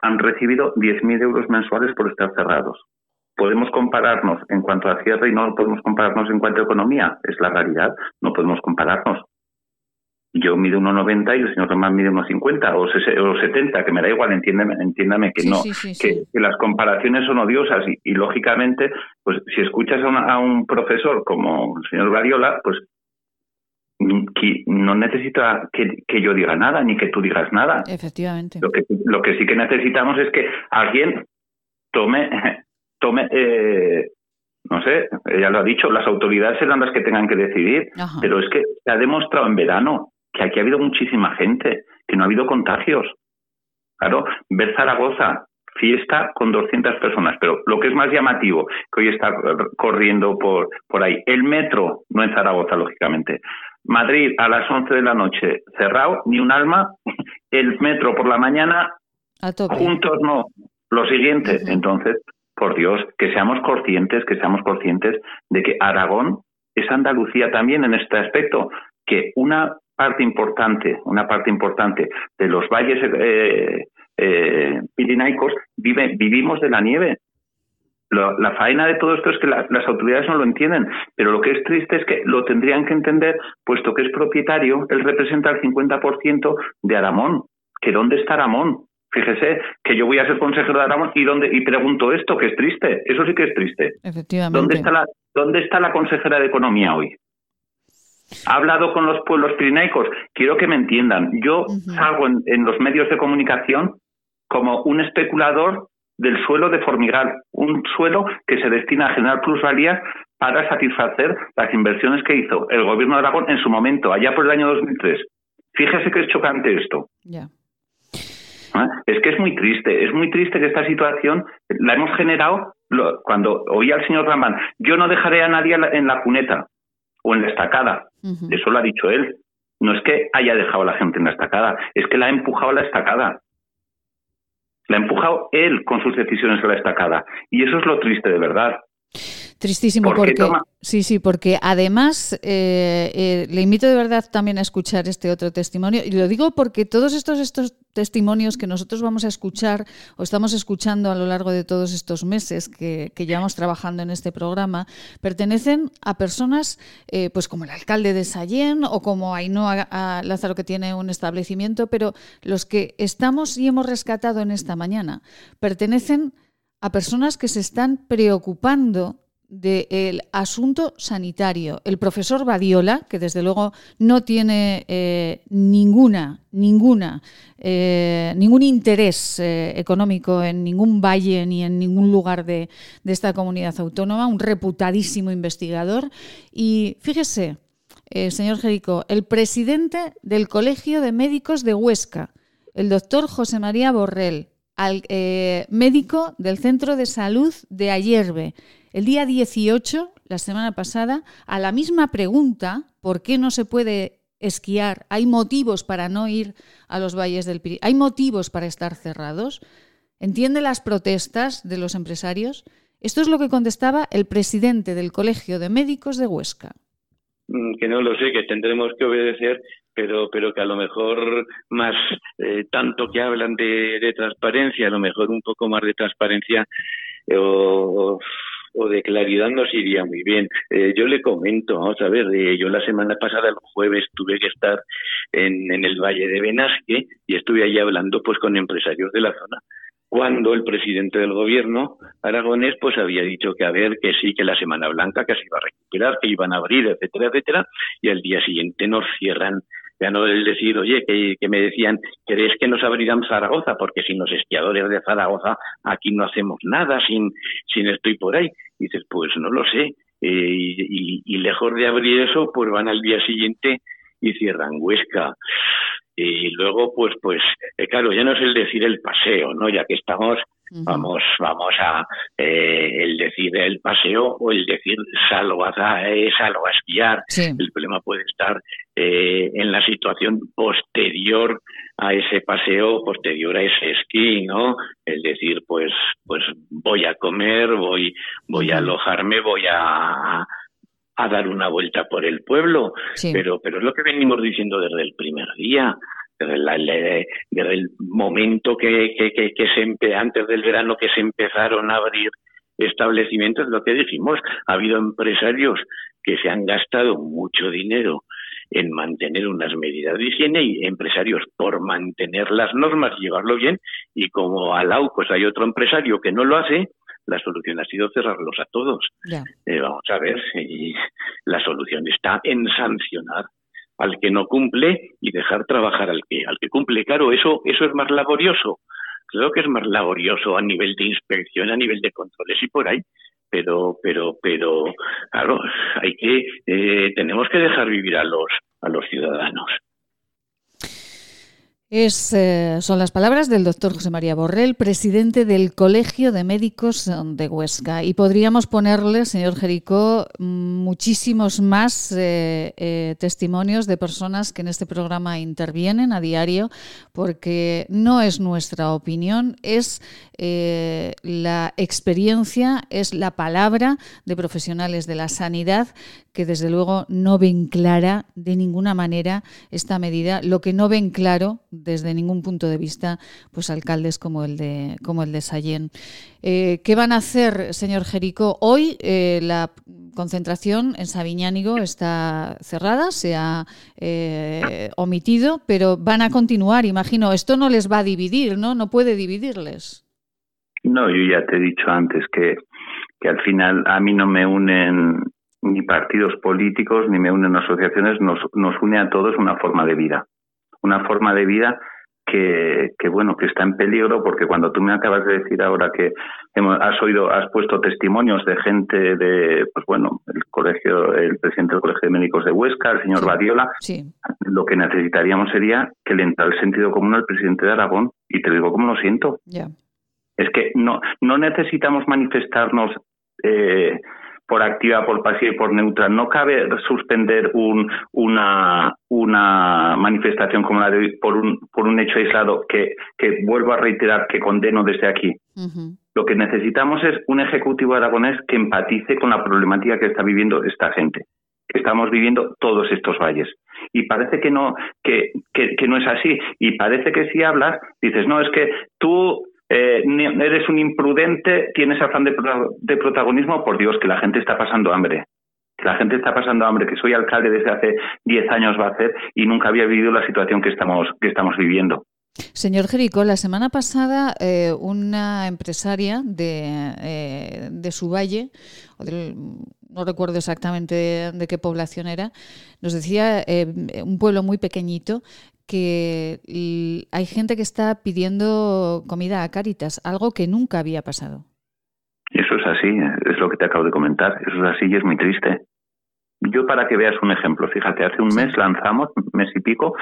han recibido 10.000 euros mensuales por estar cerrados. Podemos compararnos en cuanto a cierre y no podemos compararnos en cuanto a economía. Es la realidad, no podemos compararnos. Yo mido 1,90 y el señor Román mide 1,50 o, o 70, que me da igual, entiéndame, entiéndame que no, que, las comparaciones son odiosas y, lógicamente, pues si escuchas a, a, un profesor como el señor Variola, pues que no necesita que, yo diga nada ni que tú digas nada. Efectivamente. Lo que, lo que sí que necesitamos es que alguien tome, tome eh, no sé, ella lo ha dicho, las autoridades serán las que tengan que decidir, pero es que se ha demostrado en verano que aquí ha habido muchísima gente, que no ha habido contagios. Claro, ver Zaragoza, fiesta con 200 personas, pero lo que es más llamativo, que hoy está corriendo por, por ahí, el metro, no en Zaragoza, lógicamente, Madrid a las 11 de la noche cerrado, ni un alma. El metro por la mañana, juntos no. Lo siguiente, entonces, por Dios, que seamos conscientes, que seamos conscientes de que Aragón es Andalucía también en este aspecto, que una parte importante, una parte importante de los valles eh, eh, pirinaicos vive, vivimos de la nieve la faena de todo esto es que las autoridades no lo entienden, pero lo que es triste es que lo tendrían que entender, puesto que es propietario, él representa el 50% de Aramón. ¿Que dónde está Aramón? Fíjese que yo voy a ser consejero de Aramón y dónde y pregunto esto, que es triste. Eso sí que es triste. Efectivamente. ¿Dónde está la, dónde está la consejera de Economía hoy? Ha hablado con los pueblos pirinaicos. Quiero que me entiendan. Yo salgo en los medios de comunicación como un especulador del suelo de Formigal, un suelo que se destina a generar plusvalías para satisfacer las inversiones que hizo el gobierno de Aragón en su momento, allá por el año 2003. Fíjese que es chocante esto. ¿Ah? Es que es muy triste, es muy triste que esta situación la hemos generado cuando oí al señor Ramán, yo no dejaré a nadie en la cuneta o en la estacada. Eso lo ha dicho él. No es que haya dejado a la gente en la estacada, es que la ha empujado a la estacada. La ha empujado él con sus decisiones a la estacada. Y eso es lo triste de verdad. Tristísimo porque sí, sí, porque además eh, eh, le invito de verdad también a escuchar este otro testimonio. Y lo digo porque todos estos estos testimonios que nosotros vamos a escuchar o estamos escuchando a lo largo de todos estos meses que, llevamos trabajando en este programa pertenecen a personas eh, pues como el alcalde de Sallén o como Ainhoa Lázaro que tiene un establecimiento, pero los que estamos y hemos rescatado en esta mañana pertenecen a personas que se están preocupando del asunto sanitario. El profesor Badiola, que desde luego no tiene eh, ninguna, ninguna, eh, ningún interés eh, económico en ningún valle ni en ningún lugar de, de, esta comunidad autónoma, un reputadísimo investigador. Y fíjese, señor Jerico, el presidente del Colegio de Médicos de Huesca, el doctor José María Borrell, médico del Centro de Salud de Ayerbe, el día 18, la semana pasada, a la misma pregunta, ¿por qué no se puede esquiar? ¿Hay motivos para no ir a los valles del Pirineo? ¿Hay motivos para estar cerrados? ¿Entiende las protestas de los empresarios? Esto es lo que contestaba el presidente del Colegio de Médicos de Huesca. Mm, que no lo sé, que tendremos que obedecer, pero, pero que a lo mejor más, eh, tanto que hablan de, transparencia, a lo mejor un poco más de transparencia eh, o o de claridad nos iría muy bien. Eh, yo le comento, vamos a ver, eh, yo la semana pasada, el jueves, tuve que estar en, en el Valle de Benasque y estuve allí hablando pues con empresarios de la zona cuando el presidente del gobierno aragonés pues había dicho que a ver que sí que la semana blanca que se iba a recuperar que iban a abrir etcétera etcétera y al día siguiente nos cierran ya no el decir, oye, que, me decían, ¿queréis que nos abrirán Zaragoza? Porque sin los esquiadores de Zaragoza aquí no hacemos nada, sin, sin estoy por ahí. Y dices, pues no lo sé. Eh, y, lejos de abrir eso, pues van al día siguiente y cierran Huesca. Y luego, pues, pues, eh, claro, ya no es el decir el paseo, ¿no? Ya que estamos Vamos, vamos a eh, el decir el paseo o el decir salgo a, eh, salgo a esquiar. El problema puede estar eh, en la situación posterior a ese paseo, posterior a ese esquí, ¿no? El decir, pues, pues voy a comer, voy, voy a alojarme, voy a, a dar una vuelta por el pueblo, pero, pero es lo que venimos diciendo desde el primer día desde, el momento que, que, se antes del verano que se empezaron a abrir establecimientos, lo que dijimos, ha habido empresarios que se han gastado mucho dinero en mantener unas medidas de higiene y empresarios por mantener las normas y llevarlo bien y como al AUCOS hay otro empresario que no lo hace, la solución ha sido cerrarlos a todos. Eh, vamos a ver, y la solución está en sancionar al que no cumple y dejar trabajar al que al que cumple. Claro, eso eso es más laborioso. Creo que es más laborioso a nivel de inspección, a nivel de controles y por ahí. Pero pero pero claro, hay que eh, tenemos que dejar vivir a los a los ciudadanos. Eh, son las palabras del doctor José María Borrell, presidente del Colegio de Médicos de Huesca. Y podríamos ponerle, señor Jericó, muchísimos más eh, eh, testimonios de personas que en este programa intervienen a diario, porque no es nuestra opinión, es la experiencia, es la palabra de profesionales de la sanidad que desde luego no ven clara de ninguna manera esta medida, lo que no ven claro desde ningún punto de vista, pues alcaldes como el de como el de Sallén. Eh, ¿Qué van a hacer, señor Jerico? Hoy eh, la concentración en Sabiñánigo está cerrada, se ha eh, omitido, pero van a continuar, imagino. Esto no les va a dividir, ¿no? No puede dividirles. No, yo ya te he dicho antes que, que al final a mí no me unen ni partidos políticos, ni me unen asociaciones, nos, nos une a todos una forma de vida. Una forma de vida que, que, bueno, que está en peligro porque cuando tú me acabas de decir ahora que hemos, has oído, has puesto testimonios de gente de, pues bueno, el colegio, el presidente del Colegio de Médicos de Huesca, el señor Badiola, lo que necesitaríamos sería que le entrara el sentido común al presidente de Aragón y te digo cómo lo siento. Es que no, no necesitamos manifestarnos eh, por activa, por pasiva y por neutra. No cabe suspender un, una, una manifestación como la de hoy por un, por un hecho aislado que, que vuelvo a reiterar que condeno desde aquí. Lo que necesitamos es un ejecutivo aragonés que empatice con la problemática que está viviendo esta gente, que estamos viviendo todos estos valles. Y parece que no, que, que, que no es así. Y parece que si hablas, dices, no, es que tú eh, eres un imprudente, tienes afán de, de, protagonismo, por Dios, que la gente está pasando hambre. Que la gente está pasando hambre, que soy alcalde desde hace 10 años va a hacer y nunca había vivido la situación que estamos, que estamos viviendo. Señor Jerico, la semana pasada eh, una empresaria de, eh, de su valle, no recuerdo exactamente de, qué población era, nos decía, eh, un pueblo muy pequeñito, que hay gente que está pidiendo comida a Cáritas, algo que nunca había pasado. Eso es así, es lo que te acabo de comentar, eso es así y es muy triste. Yo para que veas un ejemplo, fíjate, hace un mes lanzamos, mes y pico,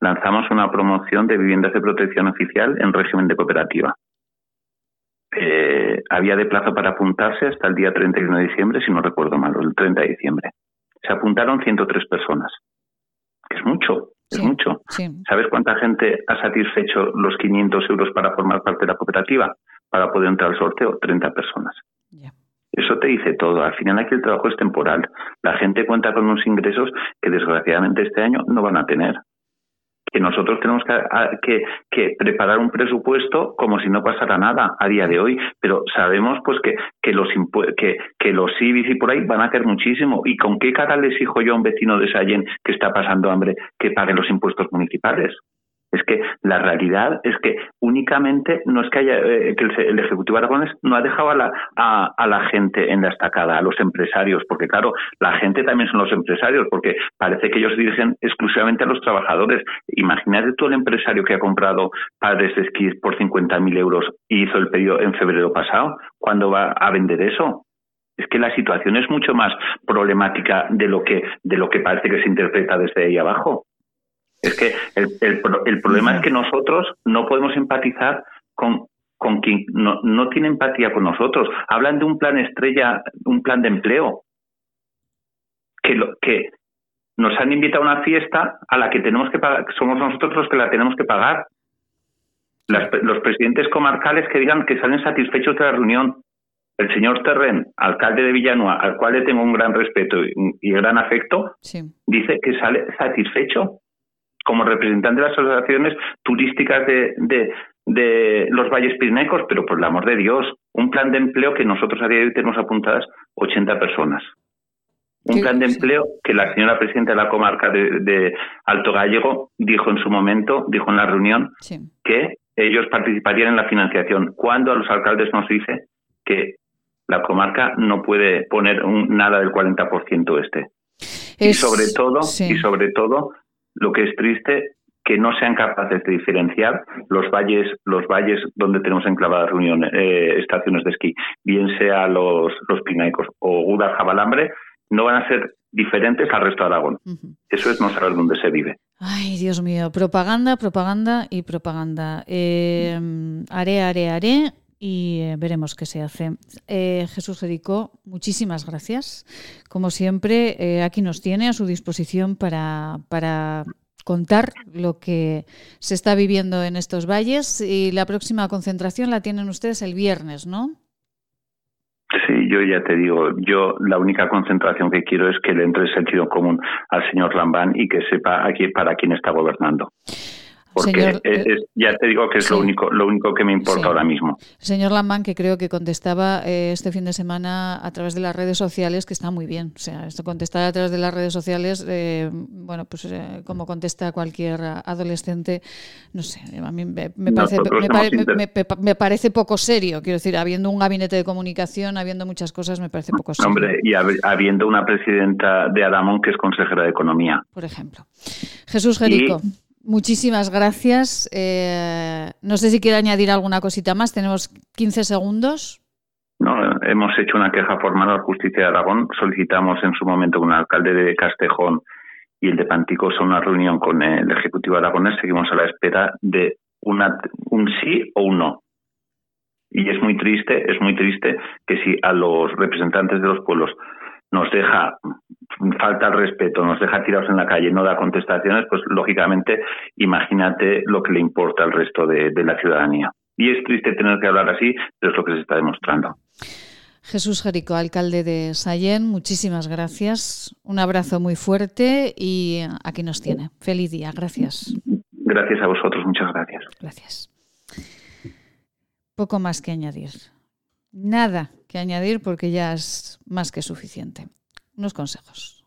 lanzamos una promoción de viviendas de protección oficial en régimen de cooperativa. Eh, había de plazo para apuntarse hasta el día 31 de diciembre, si no recuerdo mal, el 30 de diciembre. Se apuntaron 103 personas, que es mucho, es mucho. ¿Sabes cuánta gente ha satisfecho los 500 euros para formar parte de la cooperativa? Para poder entrar al sorteo, 30 personas. Eso te dice todo. Al final aquí el trabajo es temporal. La gente cuenta con unos ingresos que desgraciadamente este año no van a tener. Que nosotros tenemos que, preparar un presupuesto como si no pasara nada a día de hoy, pero sabemos pues que, los que, IBIs y por ahí van a caer muchísimo. ¿Y con qué cara le exijo yo a un vecino de Sallén que está pasando hambre que pague los impuestos municipales? Es que la realidad es que únicamente no es que haya eh, que el, Ejecutivo Aragones no ha dejado a la, gente en la estacada, a los empresarios, porque claro, la gente también son los empresarios, porque parece que ellos dirigen exclusivamente a los trabajadores. Imagínate tú el empresario que ha comprado padres de esquí por 50.000 euros y hizo el pedido en febrero pasado, ¿cuándo va a vender eso? es que la situación es mucho más problemática de lo que de lo que parece que se interpreta desde ahí abajo. Es que el, el, problema es que nosotros no podemos empatizar con, con quien no, no tiene empatía con nosotros. Hablan de un plan estrella, un plan de empleo, que, lo, que nos han invitado a una fiesta a la que tenemos que pagar, somos nosotros los que la tenemos que pagar. los presidentes comarcales que digan que salen satisfechos de la reunión. El señor Terren, alcalde de Villanueva, al cual le tengo un gran respeto y, gran afecto, dice que sale satisfecho como representante de las asociaciones turísticas de, de, los valles pirinecos, pero por el amor de Dios, un plan de empleo que nosotros a día de hoy tenemos apuntadas 80 personas. Un plan de empleo que la señora presidenta de la comarca de, Alto Gallego dijo en su momento, dijo en la reunión, que ellos participarían en la financiación. Cuando a los alcaldes nos dice que la comarca no puede poner un, nada del 40% este. y sobre todo, y sobre todo, lo que es triste que no sean capaces de diferenciar los valles, los valles donde tenemos enclavadas reuniones, eh, estaciones de esquí, bien sea los, los Pinaicos o Gudas Jabalambre, no van a ser diferentes al resto de Aragón. Eso es no saber dónde se vive. Ay, Dios mío, propaganda, propaganda y propaganda. Eh, haré, haré, haré y eh, veremos qué se hace. Eh, Jesús Jerico, muchísimas gracias. Como siempre, eh, aquí nos tiene a su disposición para, para contar lo que se está viviendo en estos valles y la próxima concentración la tienen ustedes el viernes, ¿no? Sí, yo ya te digo, yo la única concentración que quiero es que le entre el sentido común al señor Lambán y que sepa aquí para quién está gobernando porque eh, ya te digo que es lo único lo único que me importa ahora mismo. Señor Lamán, que creo que contestaba eh, este fin de semana a través de las redes sociales, que está muy bien. O sea, esto contestar a través de las redes sociales, eh, bueno, pues como contesta cualquier adolescente, no sé, a mí me, parece, me, parece poco serio. Quiero decir, habiendo un gabinete de comunicación, habiendo muchas cosas, me parece poco serio. Hombre, y habiendo una presidenta de Adamón que es consejera de Economía. Por ejemplo. Jesús Jerico. Muchísimas gracias. Eh, no sé si quiere añadir alguna cosita más. Tenemos 15 segundos. No, hemos hecho una queja formal a Justicia de Aragón. Solicitamos en su momento con el alcalde de Castejón y el de Panticos una reunión con el Ejecutivo aragonés. Seguimos a la espera de una, un sí o un no. Y es muy triste, es muy triste que si a los representantes de los pueblos nos deja falta el respeto, nos deja tirados en la calle, no da contestaciones, pues lógicamente imagínate lo que le importa al resto de, la ciudadanía. Y es triste tener que hablar así, pero es lo que se está demostrando. Jesús Jerico, alcalde de Sayén, muchísimas gracias. Un abrazo muy fuerte y aquí nos tiene. Feliz día, gracias. Gracias a vosotros, muchas gracias. Gracias. Poco más que añadir. Nada que añadir porque ya es más que suficiente. Unos consejos.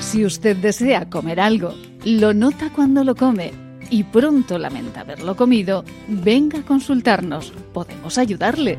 Si usted desea comer algo lo nota cuando lo come y pronto lamenta haberlo comido, venga a consultarnos. Podemos ayudarle.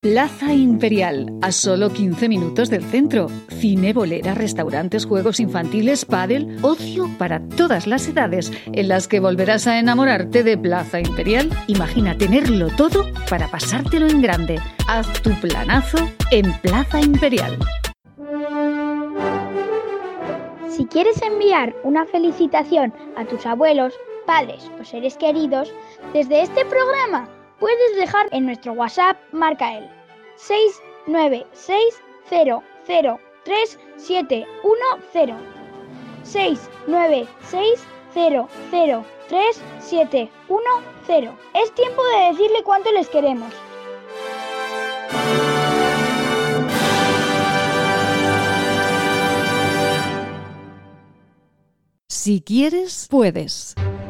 Plaza Imperial, a solo 15 minutos del centro. Cine, bolera, restaurantes, juegos infantiles, pádel, ocio para todas las edades, en las que volverás a enamorarte de Plaza Imperial. Imagina tenerlo todo para pasártelo en grande. Haz tu planazo en Plaza Imperial. Si quieres enviar una felicitación a tus abuelos, padres o seres queridos, desde este programa puedes dejar en nuestro WhatsApp marca el 696003710 696003710 Es tiempo de decirle cuánto les queremos. Si quieres, puedes.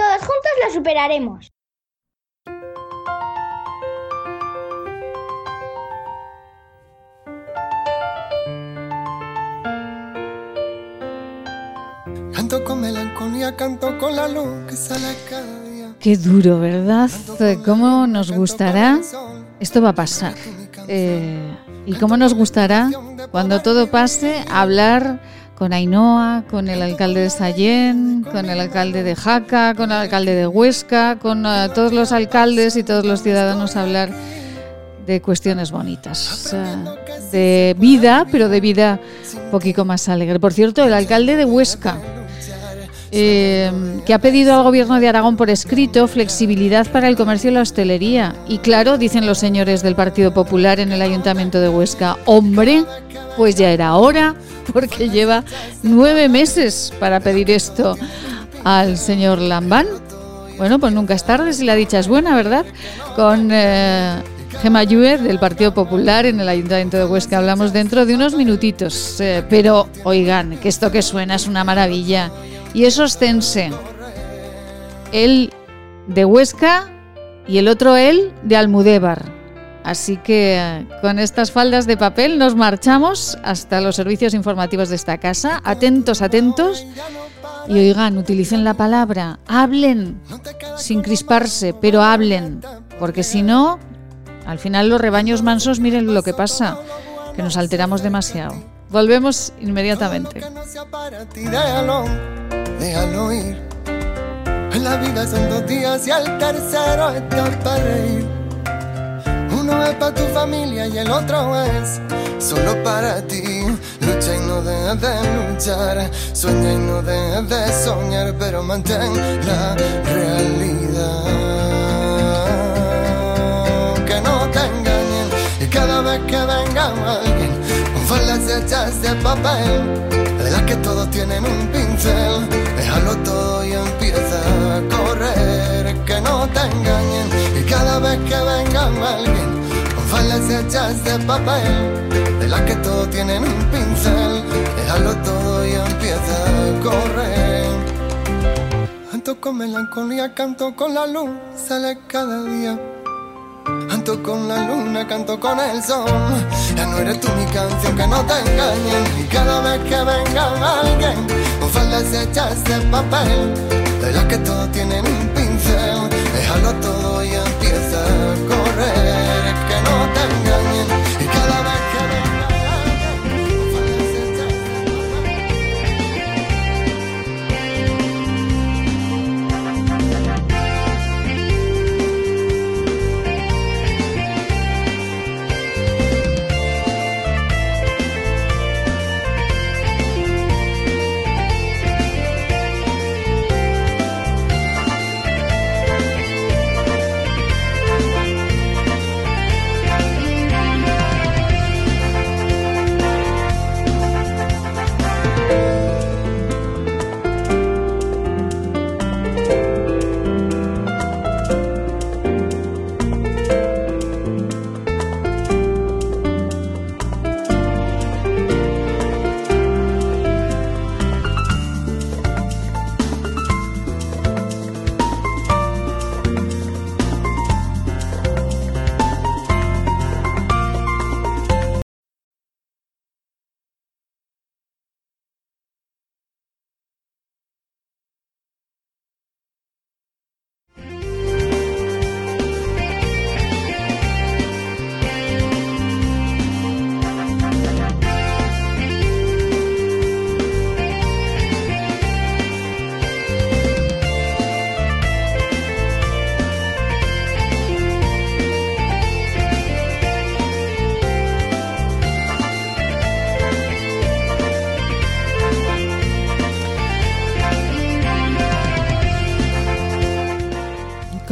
todos juntos lo superaremos. Canto con melancolía, canto con la luz que sale cada día. Qué duro, ¿verdad? ¿Cómo nos gustará? Esto va a pasar. Eh, ¿Y cómo nos gustará cuando todo pase hablar con Ainhoa, con el alcalde de Sallén, con el alcalde de Jaca, con el alcalde de Huesca, con eh, todos los alcaldes y todos los ciudadanos hablar de cuestiones bonitas, de vida, pero de vida un poquito más alegre. Por cierto, el alcalde de Huesca, eh, que ha pedido al gobierno de Aragón por escrito flexibilidad para el comercio y la hostelería. Y claro, dicen los señores del Partido Popular en el Ayuntamiento de Huesca, hombre, pues ya era hora porque lleva nueve meses para pedir esto al señor Lambán. Bueno, pues nunca es tarde si la dicha es buena, ¿verdad? Con eh, Gemma del Partido Popular en el Ayuntamiento de Huesca hablamos dentro de unos minutitos. Eh, pero oigan, que esto que suena es una maravilla. Y es ostense. Él de Huesca y el otro él de Almudévar. Así que con estas faldas de papel nos marchamos hasta los servicios informativos de esta casa. Atentos, atentos. Y oigan, utilicen la palabra, hablen, sin crisparse, pero hablen. Porque si no, al final los rebaños mansos, miren lo que pasa, que nos alteramos demasiado. Volvemos inmediatamente. Uno es para tu familia y el otro es solo para ti. Lucha y no dejes de luchar, sueña y no dejes de soñar, pero mantén la realidad. Que no te engañen y cada vez que venga alguien con faldas hechas de papel, de las que todos tienen un pincel, déjalo todo y empieza a correr. Que no te engañen y cada vez que venga alguien Falas hechas de papel, de las que todo tienen un pincel. Déjalo todo y empieza a correr. Canto con melancolía, canto con la luz, sale cada día. Canto con la luna, canto con el sol. Ya no eres tú mi canción que no te engañen. Y cada vez que venga alguien con faldas hechas de papel, verás que todo tienen un pincel. Déjalo todo y empieza a correr.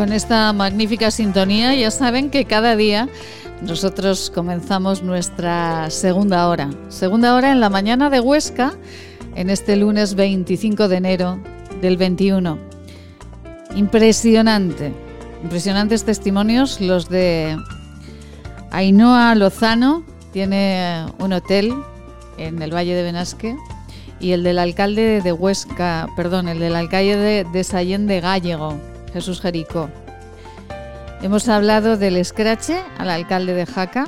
Con esta magnífica sintonía ya saben que cada día nosotros comenzamos nuestra segunda hora. Segunda hora en la mañana de Huesca, en este lunes 25 de enero del 21. Impresionante, impresionantes testimonios los de Ainhoa Lozano, tiene un hotel en el Valle de Benasque, y el del alcalde de Huesca, perdón, el del alcalde de, de Sallén de Gallego Jesús Jerico. Hemos hablado del escrache al alcalde de Jaca.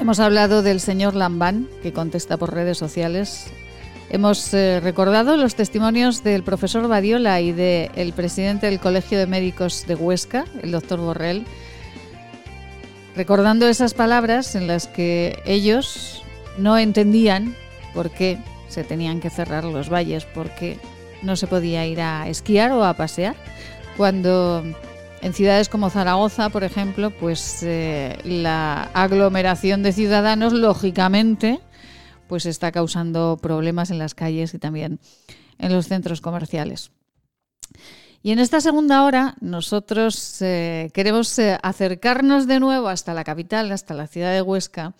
Hemos hablado del señor Lambán, que contesta por redes sociales. Hemos eh, recordado los testimonios del profesor Badiola y del presidente del Colegio de Médicos de Huesca, el doctor Borrell, recordando esas palabras en las que ellos no entendían por qué se tenían que cerrar los valles, por qué no se podía ir a esquiar o a pasear cuando en ciudades como Zaragoza, por ejemplo, pues eh, la aglomeración de ciudadanos, lógicamente, pues está causando problemas en las calles y también en los centros comerciales. Y en esta segunda hora nosotros eh, queremos eh, acercarnos de nuevo hasta la capital, hasta la ciudad de Huesca,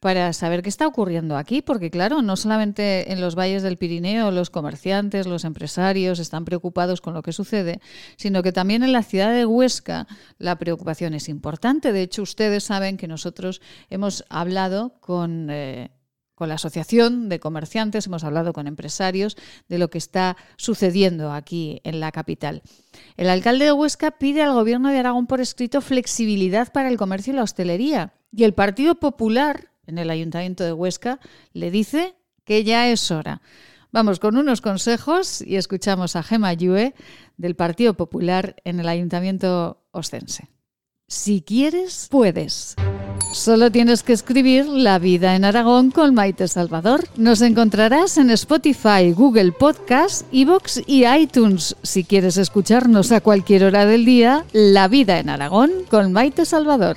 para saber qué está ocurriendo aquí, porque claro, no solamente en los valles del Pirineo los comerciantes, los empresarios están preocupados con lo que sucede, sino que también en la ciudad de Huesca la preocupación es importante. De hecho, ustedes saben que nosotros hemos hablado con... Eh, con la Asociación de Comerciantes, hemos hablado con empresarios de lo que está sucediendo aquí en la capital. El alcalde de Huesca pide al Gobierno de Aragón por escrito flexibilidad para el comercio y la hostelería. Y el Partido Popular en el Ayuntamiento de Huesca, le dice que ya es hora. Vamos con unos consejos y escuchamos a Gema Yue del Partido Popular en el Ayuntamiento Ostense. Si quieres, puedes. Solo tienes que escribir La vida en Aragón con Maite Salvador. Nos encontrarás en Spotify, Google Podcast, Evox y iTunes. Si quieres escucharnos a cualquier hora del día, La vida en Aragón con Maite Salvador.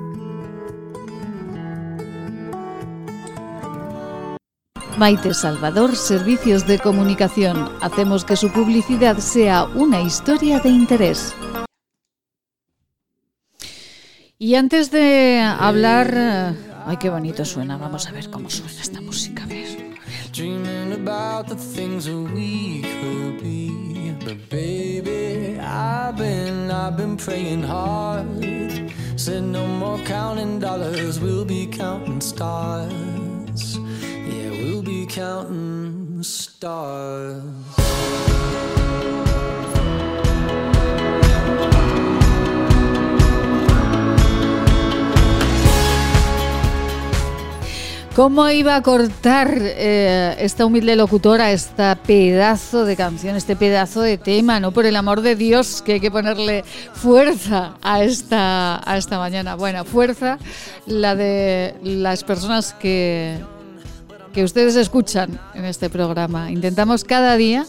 Maite Salvador, Servicios de Comunicación. Hacemos que su publicidad sea una historia de interés. Y antes de hablar... Eh, ay, qué bonito suena. Vamos a ver cómo suena esta música. A ver. Dreaming about counting stars. ¿Cómo iba a cortar eh, esta humilde locutora este pedazo de canción, este pedazo de tema? No, por el amor de Dios, que hay que ponerle fuerza a esta, a esta mañana. Bueno, fuerza la de las personas que, que ustedes escuchan en este programa. Intentamos cada día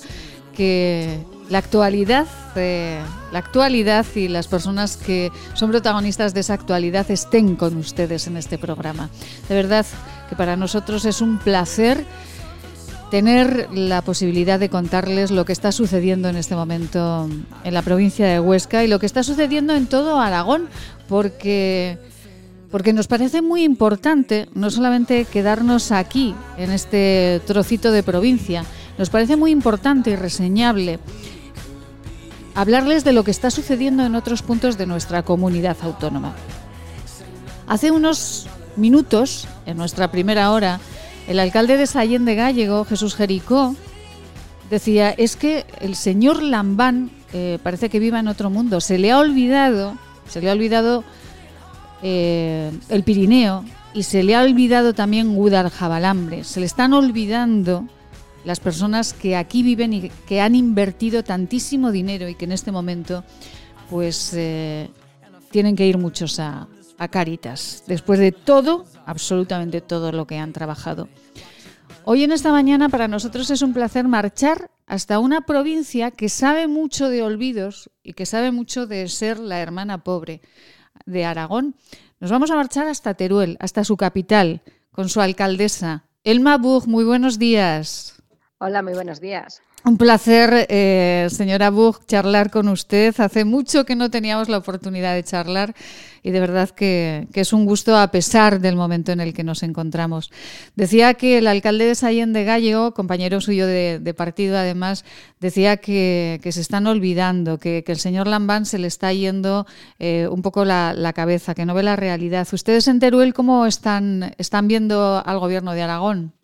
que la actualidad, eh, la actualidad y las personas que son protagonistas de esa actualidad estén con ustedes en este programa. De verdad que para nosotros es un placer tener la posibilidad de contarles lo que está sucediendo en este momento en la provincia de Huesca y lo que está sucediendo en todo Aragón, porque porque nos parece muy importante no solamente quedarnos aquí en este trocito de provincia, nos parece muy importante y reseñable hablarles de lo que está sucediendo en otros puntos de nuestra comunidad autónoma. Hace unos minutos, en nuestra primera hora, el alcalde de Sallén de Gallego, Jesús Jericó, decía, es que el señor Lambán eh, parece que viva en otro mundo. Se le ha olvidado, se le ha olvidado eh, el Pirineo y se le ha olvidado también Guadaljabalambre. Se le están olvidando las personas que aquí viven y que han invertido tantísimo dinero y que en este momento pues eh, tienen que ir muchos a, a Caritas, después de todo, absolutamente todo lo que han trabajado. Hoy en esta mañana para nosotros es un placer marchar hasta una provincia que sabe mucho de olvidos y que sabe mucho de ser la hermana pobre de Aragón. Nos vamos a marchar hasta Teruel, hasta su capital, con su alcaldesa. Elma Bug, muy buenos días. Hola, muy buenos días. Un placer, eh, señora Bug, charlar con usted. Hace mucho que no teníamos la oportunidad de charlar y de verdad que, es un gusto a pesar del momento en el que nos encontramos. Decía que el alcalde de Sallén de Gallego, compañero suyo de, partido además, decía que, se están olvidando, que, el señor Lambán se le está yendo eh, un poco la, la, cabeza, que no ve la realidad. ¿Ustedes en Teruel cómo están, están viendo al gobierno de Aragón?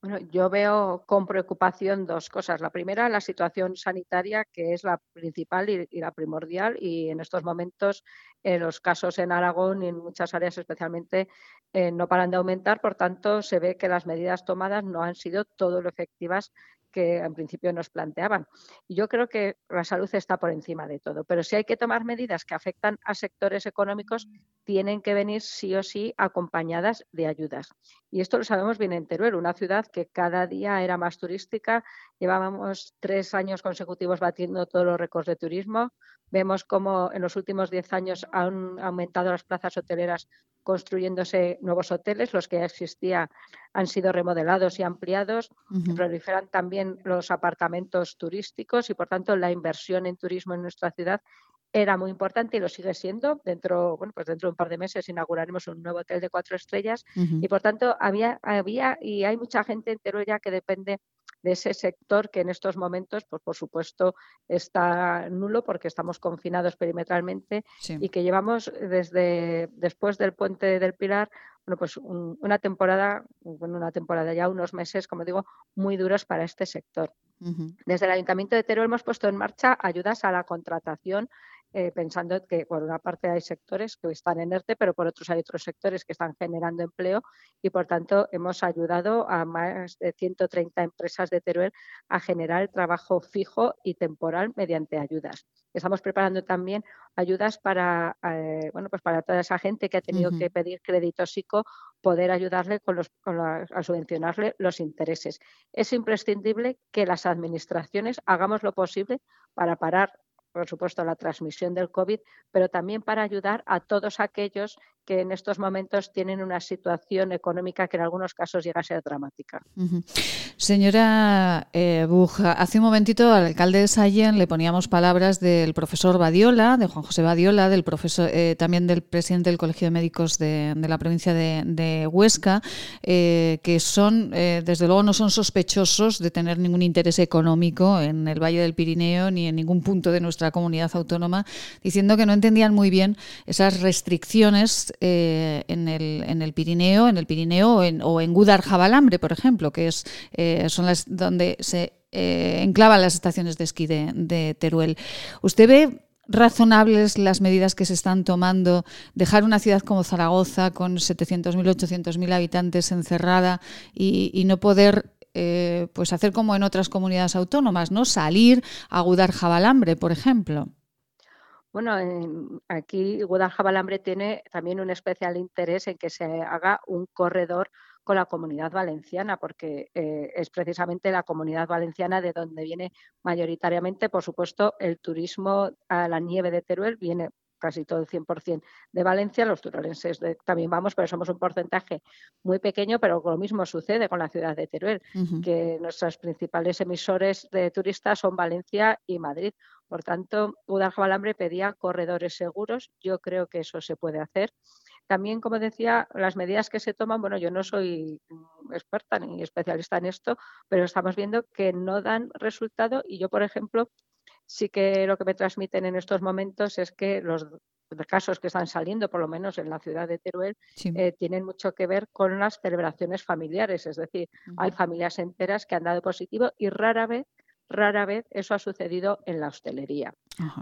Bueno, yo veo con preocupación dos cosas. La primera, la situación sanitaria, que es la principal y, la primordial, y en estos momentos eh, los casos en Aragón y en muchas áreas especialmente eh, no paran de aumentar. Por tanto, se ve que las medidas tomadas no han sido todo lo efectivas que en principio nos planteaban. Y yo creo que la salud está por encima de todo, pero si hay que tomar medidas que afectan a sectores económicos, tienen que venir sí o sí acompañadas de ayudas. Y esto lo sabemos bien en Teruel, una ciudad que cada día era más turística. Llevábamos tres años consecutivos batiendo todos los récords de turismo. Vemos cómo en los últimos diez años han aumentado las plazas hoteleras construyéndose nuevos hoteles, los que ya existían han sido remodelados y ampliados, proliferan también los apartamentos turísticos y por tanto la inversión en turismo en nuestra ciudad era muy importante y lo sigue siendo. Dentro, bueno, pues dentro de un par de meses inauguraremos un nuevo hotel de cuatro estrellas y por tanto había, había y hay mucha gente en Teruel que depende de ese sector que en estos momentos, pues por supuesto, está nulo porque estamos confinados perimetralmente y que llevamos desde después del puente del Pilar, bueno, pues una temporada, bueno, una temporada ya unos meses, como digo, muy duros para este sector. Desde el Ayuntamiento de Teruel hemos puesto en marcha ayudas a la contratación eh, pensando que por una parte hay sectores que están en ERTE, pero por otros hay otros sectores que están generando empleo y por tanto hemos ayudado a más de 130 empresas de Teruel a generar trabajo fijo y temporal mediante ayudas. Estamos preparando también ayudas para, eh, bueno, pues para toda esa gente que ha tenido que pedir crédito psico, poder ayudarle con los, a subvencionarle los intereses. Es imprescindible que las administraciones hagamos lo posible para parar por supuesto, la transmisión del COVID, pero también para ayudar a todos aquellos que en estos momentos tienen una situación económica que en algunos casos llega a ser dramática. Señora eh, Buja, hace un momentito al alcalde de Sallén le poníamos palabras del profesor Badiola, de Juan José Badiola, del profesor, eh, también del presidente del Colegio de Médicos de, la provincia de, Huesca, eh, que son, desde luego, no son sospechosos de tener ningún interés económico en el Valle del Pirineo ni en ningún punto de nuestra comunidad autónoma, diciendo que no entendían muy bien esas restricciones eh, en, el, en el Pirineo, en el Pirineo en, o en Gudar-Jabalambre, por ejemplo, que es, eh, son las donde se eh, enclavan las estaciones de esquí de, Teruel. ¿Usted ve razonables las medidas que se están tomando, dejar una ciudad como Zaragoza con 700.000, 800.000 habitantes encerrada y, no poder pues hacer como en otras comunidades autónomas, ¿no? Salir a Gudar Jabalambre, por ejemplo. Bueno, aquí Guadalajara tiene también un especial interés en que se haga un corredor con la comunidad valenciana, porque eh, es precisamente la comunidad valenciana de donde viene mayoritariamente, por supuesto, el turismo a la nieve de Teruel, viene casi todo el 100% de Valencia, los turolenses también vamos, pero somos un porcentaje muy pequeño, pero lo mismo sucede con la ciudad de Teruel, que nuestros principales emisores de turistas son Valencia y Madrid. Por tanto, Udal Jabalambre pedía corredores seguros, yo creo que eso se puede hacer. También, como decía, las medidas que se toman, bueno, yo no soy experta ni especialista en esto, pero estamos viendo que no dan resultado y yo, por ejemplo, sí que lo que me transmiten en estos momentos es que los casos que están saliendo, por lo menos en la ciudad de Teruel, eh, tienen mucho que ver con las celebraciones familiares. Es decir, hay familias enteras que han dado positivo y rara vez, rara vez eso ha sucedido en la hostelería.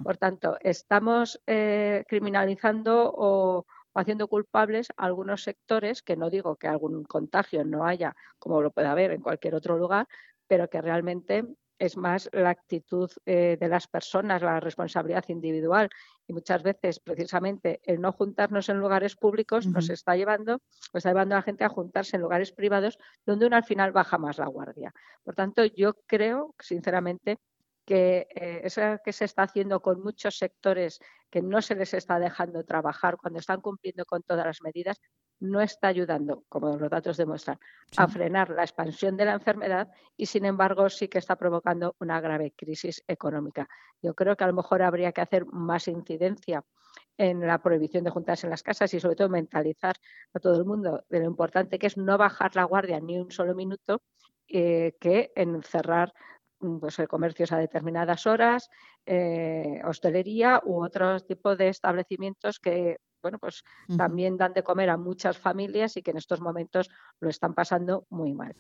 Por tanto, estamos eh, criminalizando o, haciendo culpables a algunos sectores, que no digo que algún contagio no haya, como lo puede haber en cualquier otro lugar, pero que realmente es más la actitud eh, de las personas, la responsabilidad individual. Y muchas veces, precisamente, el no juntarnos en lugares públicos nos está llevando, está llevando a la gente a juntarse en lugares privados, donde uno al final baja más la guardia. Por tanto, yo creo, sinceramente, que eh, eso que se está haciendo con muchos sectores que no se les está dejando trabajar cuando están cumpliendo con todas las medidas, no está ayudando, como los datos demuestran, a frenar la expansión de la enfermedad y, sin embargo, sí que está provocando una grave crisis económica. Yo creo que a lo mejor habría que hacer más incidencia en la prohibición de juntarse en las casas y, sobre todo, mentalizar a todo el mundo de lo importante que es no bajar la guardia ni un solo minuto eh, que encerrar Mm, pues, comercios a determinadas horas, eh, hostelería u otro tipo de establecimientos que bueno, pues también dan de comer a muchas familias y que en estos momentos lo están pasando muy mal.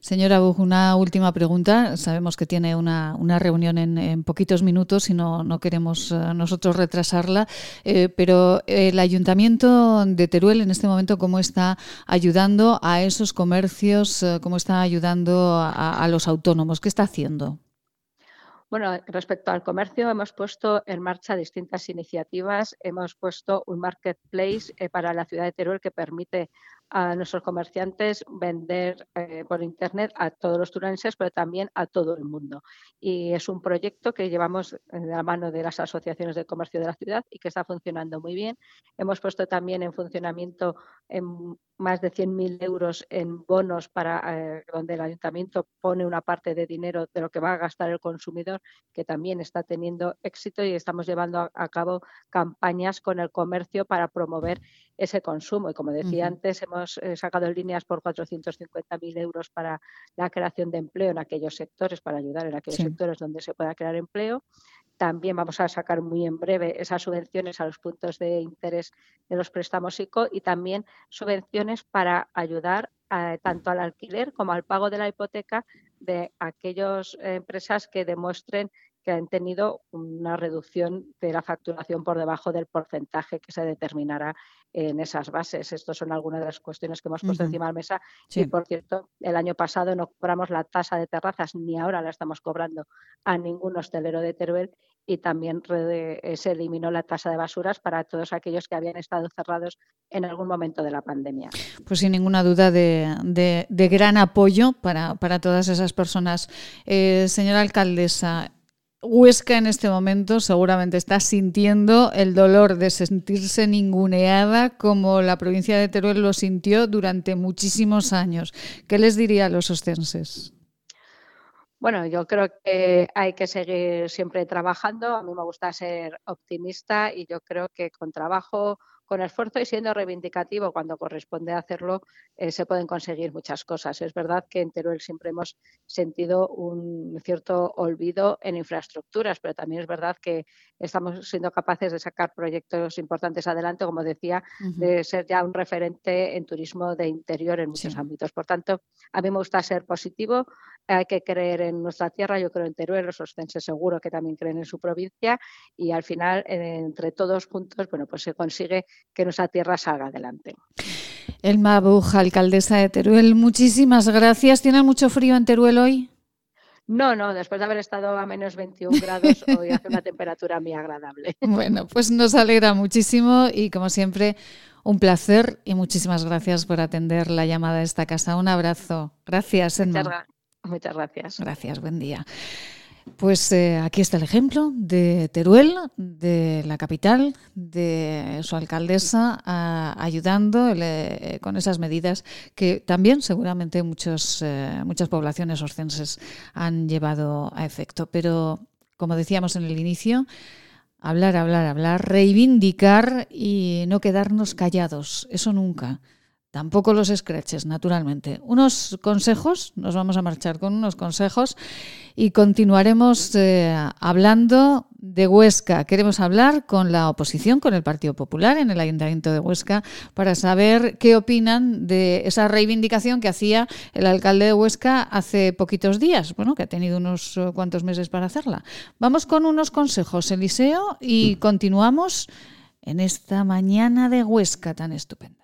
Señora Bug, una última pregunta. Sabemos que tiene una, reunión en, poquitos minutos y no, no queremos eh, nosotros retrasarla, pero el Ayuntamiento de Teruel en este momento, ¿cómo está ayudando a esos comercios? ¿Cómo está ayudando a los autónomos? ¿Qué está haciendo? Bueno, respecto al comercio, hemos puesto en marcha distintas iniciativas. Hemos puesto un marketplace eh, para la ciudad de Teruel que permite a nuestros comerciantes vender eh, por Internet a todos los turenses, pero también a todo el mundo. Y es un proyecto que llevamos de la mano de las asociaciones de comercio de la ciudad y que está funcionando muy bien. Hemos puesto también en funcionamiento en más de 100.000 euros en bonos para eh, donde el ayuntamiento pone una parte de dinero de lo que va a gastar el consumidor, que también está teniendo éxito y estamos llevando a, cabo campañas con el comercio para promover ese consumo. Y como decía antes, hemos eh, sacado líneas por 450.000 euros para la creación de empleo en aquellos sectores, para ayudar en aquellos sectores donde se pueda crear empleo. También vamos a sacar muy en breve esas subvenciones a los puntos de interés de los préstamos ICO y también subvenciones para ayudar tanto al alquiler como al pago de la hipoteca de aquellas empresas que demuestren que han tenido una reducción de la facturación por debajo del porcentaje que se determinará en esas bases. Estas son algunas de las cuestiones que hemos puesto encima de la mesa. Y, por cierto, el año pasado no cobramos la tasa de terrazas, ni ahora la estamos cobrando a ningún hostelero de Teruel y también eh, se eliminó la tasa de basuras para todos aquellos que habían estado cerrados en algún momento de la pandemia. Pues sin ninguna duda de, gran apoyo para, todas esas personas. Eh, señora alcaldesa, Huesca en este momento seguramente está sintiendo el dolor de sentirse ninguneada como la provincia de Teruel lo sintió durante muchísimos años. ¿Qué les diría a los ostenses? Bueno, yo creo que hay que seguir siempre trabajando. A mí me gusta ser optimista y yo creo que con trabajo, con esfuerzo y siendo reivindicativo cuando corresponde hacerlo, eh, se pueden conseguir muchas cosas. Es verdad que en Teruel siempre hemos sentido un cierto olvido en infraestructuras, pero también es verdad que estamos siendo capaces de sacar proyectos importantes adelante, como decía, de ser ya un referente en turismo de interior en muchos ámbitos. Por tanto, a mí me gusta ser positivo, hay que creer en nuestra tierra, yo creo en Teruel, los ostenses seguro que también creen en su provincia y al final, entre todos juntos, bueno, pues se consigue que nuestra tierra salga adelante. El Mabuja, alcaldesa de Teruel, muchísimas gracias. ¿Tiene mucho frío en Teruel hoy? No, no, después de haber estado a menos 21 grados, hoy hace una temperatura muy agradable. Bueno, pues nos alegra muchísimo y como siempre, un placer y muchísimas gracias por atender la llamada de esta casa. Un abrazo. Gracias, Muchas, muchas gracias. Gracias, buen día. Pues eh, aquí está el ejemplo de Teruel, de la capital, de su alcaldesa, ayudando eh, con esas medidas que también seguramente muchos, eh, muchas poblaciones orcenses han llevado a efecto. Pero, como decíamos en el inicio, hablar, hablar, hablar, reivindicar y no quedarnos callados, eso nunca. Tampoco los scratches, naturalmente. Unos consejos, nos vamos a marchar con unos consejos y continuaremos eh, hablando de Huesca. Queremos hablar con la oposición, con el Partido Popular en el Ayuntamiento de Huesca, para saber qué opinan de esa reivindicación que hacía el alcalde de Huesca hace poquitos días, bueno, que ha tenido unos eh, cuantos meses para hacerla. Vamos con unos consejos, Eliseo, y continuamos en esta mañana de Huesca tan estupenda.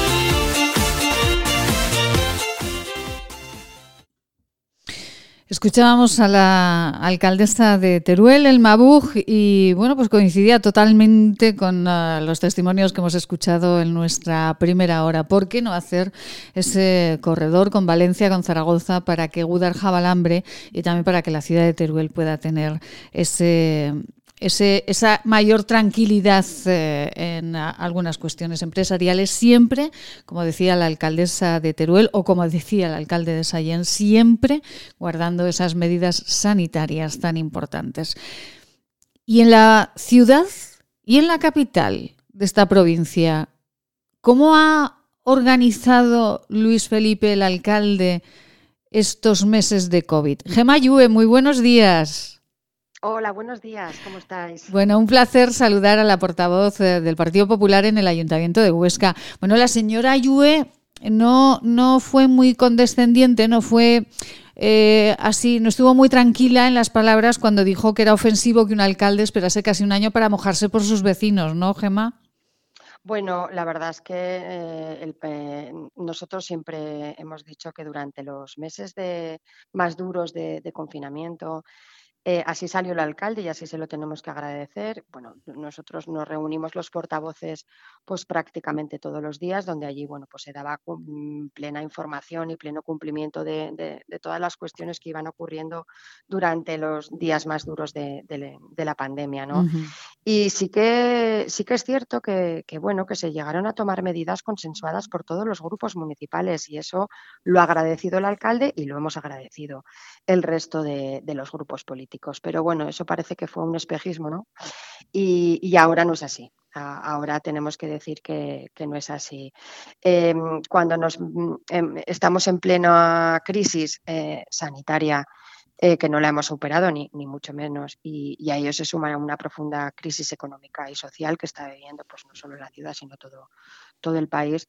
Escuchábamos a la alcaldesa de Teruel, el Mabuj, y bueno, pues coincidía totalmente con ah, los testimonios que hemos escuchado en nuestra primera hora. ¿Por qué no hacer ese corredor con Valencia, con Zaragoza, para que Gudar Jabalambre y también para que la ciudad de Teruel pueda tener ese esa mayor tranquilidad eh, en algunas cuestiones empresariales, siempre, como decía la alcaldesa de Teruel o como decía el alcalde de Sallén, siempre guardando esas medidas sanitarias tan importantes. Y en la ciudad y en la capital de esta provincia, ¿cómo ha organizado Luis Felipe, el alcalde, estos meses de COVID. Gema Yue, muy buenos días. Hola, buenos días, ¿cómo estáis? Bueno, un placer saludar a la portavoz eh, del Partido Popular en el Ayuntamiento de Huesca. Bueno, la señora Yue no, no fue muy condescendiente, no fue eh, así, no estuvo muy tranquila en las palabras cuando dijo que era ofensivo que un alcalde esperase casi un año para mojarse por sus vecinos, ¿no, Gema? Bueno, la verdad es que eh, nosotros siempre hemos dicho que durante los meses de, más duros de confinamiento, eh, así salió el alcalde y así se lo tenemos que agradecer. Bueno, nosotros nos reunimos los portavoces pues prácticamente todos los días, donde allí bueno, pues se daba plena información y pleno cumplimiento de, todas las cuestiones que iban ocurriendo durante los días más duros de, la pandemia. ¿no? Y sí que, sí que es cierto que, bueno, que se llegaron a tomar medidas consensuadas por todos los grupos municipales y eso lo ha agradecido el alcalde y lo hemos agradecido el resto de los grupos políticos. Pero bueno, eso parece que fue un espejismo, ¿no? Y, ahora no es así. Ahora tenemos que decir que, no es así. Em, cuando nos, mm, em, estamos en plena crisis eh, sanitaria, eh, que no la hemos superado, ni, ni mucho menos. Y, a ello se suma una profunda crisis económica y social que está viviendo pues, no solo la ciudad, sino todo, todo el país,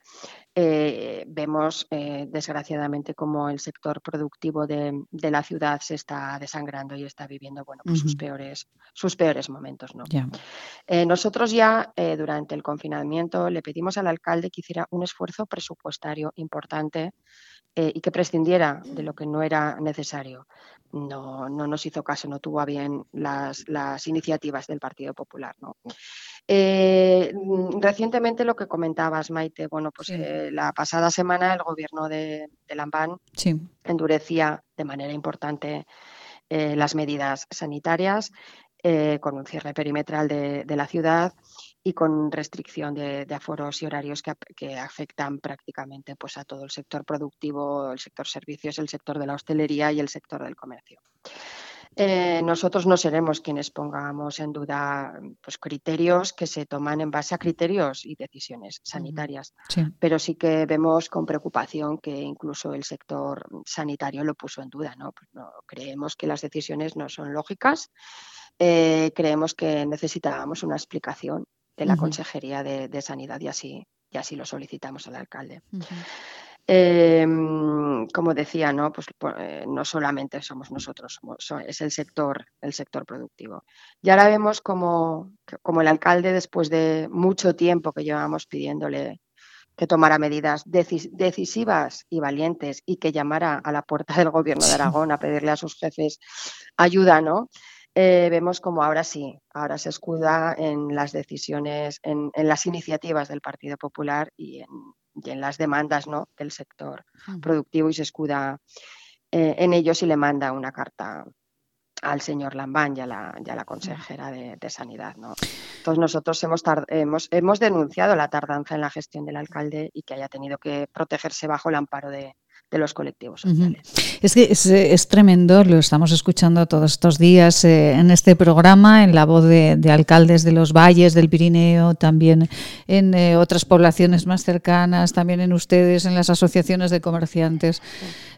eh, vemos eh, desgraciadamente como el sector productivo de, la ciudad se está desangrando y está viviendo bueno, pues sus, peores, sus peores momentos. ¿no? Eh, nosotros ya durante el confinamiento le pedimos al alcalde que hiciera un esfuerzo presupuestario importante y que prescindiera de lo que no era necesario. No, no nos hizo caso, no tuvo a bien las, las iniciativas del Partido Popular. ¿no? Eh, mm, recientemente lo que comentabas, Maite, bueno, pues eh, la pasada semana el gobierno de, de endurecía de manera importante eh, las medidas sanitarias con un cierre perimetral de, la ciudad y con restricción de, aforos y horarios que, que, afectan prácticamente pues, a todo el sector productivo, el sector servicios, el sector de la hostelería y el sector del comercio. Eh, nosotros no seremos quienes pongamos en duda pues, criterios que se toman en base a criterios y decisiones sanitarias, pero sí que vemos con preocupación que incluso el sector sanitario lo puso en duda. ¿no? Pues creemos que las decisiones no son lógicas, eh, creemos que necesitábamos una explicación de la Consejería de, Sanidad y así, y así lo solicitamos al alcalde. Em, como decía, ¿no? Pues, eh, no solamente somos nosotros, es el sector, el sector productivo. Y ahora vemos como, como el alcalde, después de mucho tiempo que llevamos pidiéndole que tomara medidas decisivas y valientes y que llamara a la puerta del gobierno de Aragón a pedirle a sus jefes ayuda, ¿no? Eh, vemos como ahora sí, ahora se escuda en las decisiones, en, en las iniciativas del Partido Popular y en, y en las demandas ¿no? del sector productivo y se escuda eh, en ellos y le manda una carta al señor Lambán y a la, la consejera de, Sanidad. ¿no? Entonces nosotros hemos, hemos, hemos denunciado la tardanza en la gestión del alcalde y que haya tenido que protegerse bajo el amparo de, de los colectivos sociales. Es que es, tremendo, lo estamos escuchando todos estos días eh, en este programa, en la voz de, alcaldes de los valles del Pirineo, también en eh, otras poblaciones más cercanas, también en ustedes, en las asociaciones de comerciantes.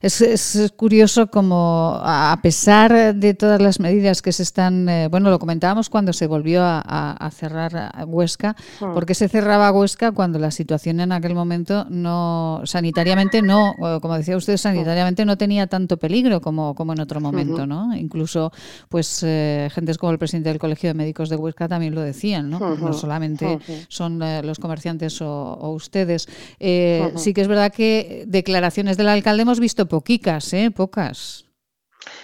Es, curioso como, a pesar de todas las medidas que se están, eh, bueno, lo comentábamos cuando se volvió a, cerrar Huesca, hmm. porque se cerraba Huesca cuando la situación en aquel momento no, sanitariamente no, como decía usted, sanitariamente no tenía tanto peligro como, como en otro momento, ¿no? Incluso, pues, eh, gentes como el presidente del Colegio de Médicos de Huesca también lo decían, ¿no? No solamente son eh, los comerciantes o, ustedes. Eh, sí que es verdad que declaraciones del alcalde hemos visto poquicas, ¿eh? Pocas.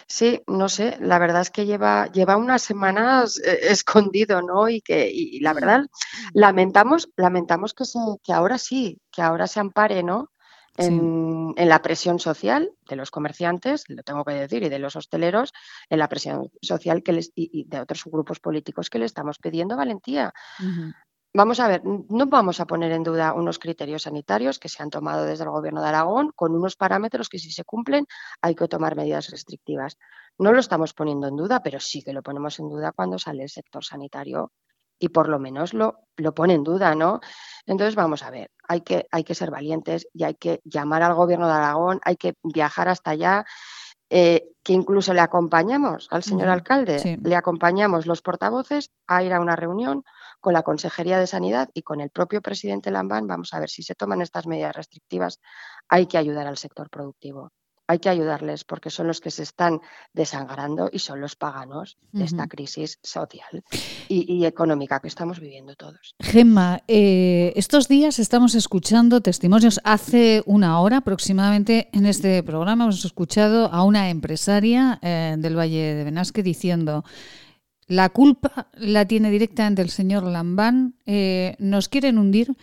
Sí, no sé, la verdad es que lleva, lleva unas semanas escondido, ¿no? Y que, y la verdad, lamentamos, lamentamos que, que ahora sí, que ahora se ampare, ¿no? En, la presión social de los comerciantes, lo tengo que decir, y de los hosteleros, en la presión social que les, y, de otros grupos políticos que le estamos pidiendo valentía. Vamos a ver, no vamos a poner en duda unos criterios sanitarios que se han tomado desde el Gobierno de Aragón con unos parámetros que si se cumplen hay que tomar medidas restrictivas. No lo estamos poniendo en duda, pero sí que lo ponemos en duda cuando sale el sector sanitario y por lo menos lo, lo pone en duda, ¿no? Entonces, vamos a ver, hay que, hay que ser valientes y hay que llamar al gobierno de Aragón, hay que viajar hasta allá, eh, que incluso le acompañamos al señor alcalde, le acompañamos los portavoces a ir a una reunión con la Consejería de Sanidad y con el propio presidente Lambán. Vamos a ver si se toman estas medidas restrictivas, hay que ayudar al sector productivo hay que ayudarles porque son los que se están desangrando y son los paganos de esta crisis social y, económica que estamos viviendo todos. Gemma, eh, estos días estamos escuchando testimonios. Hace una hora aproximadamente en este programa hemos escuchado a una empresaria eh, del Valle de Benasque diciendo la culpa la tiene directamente el señor Lambán, eh, nos quieren hundir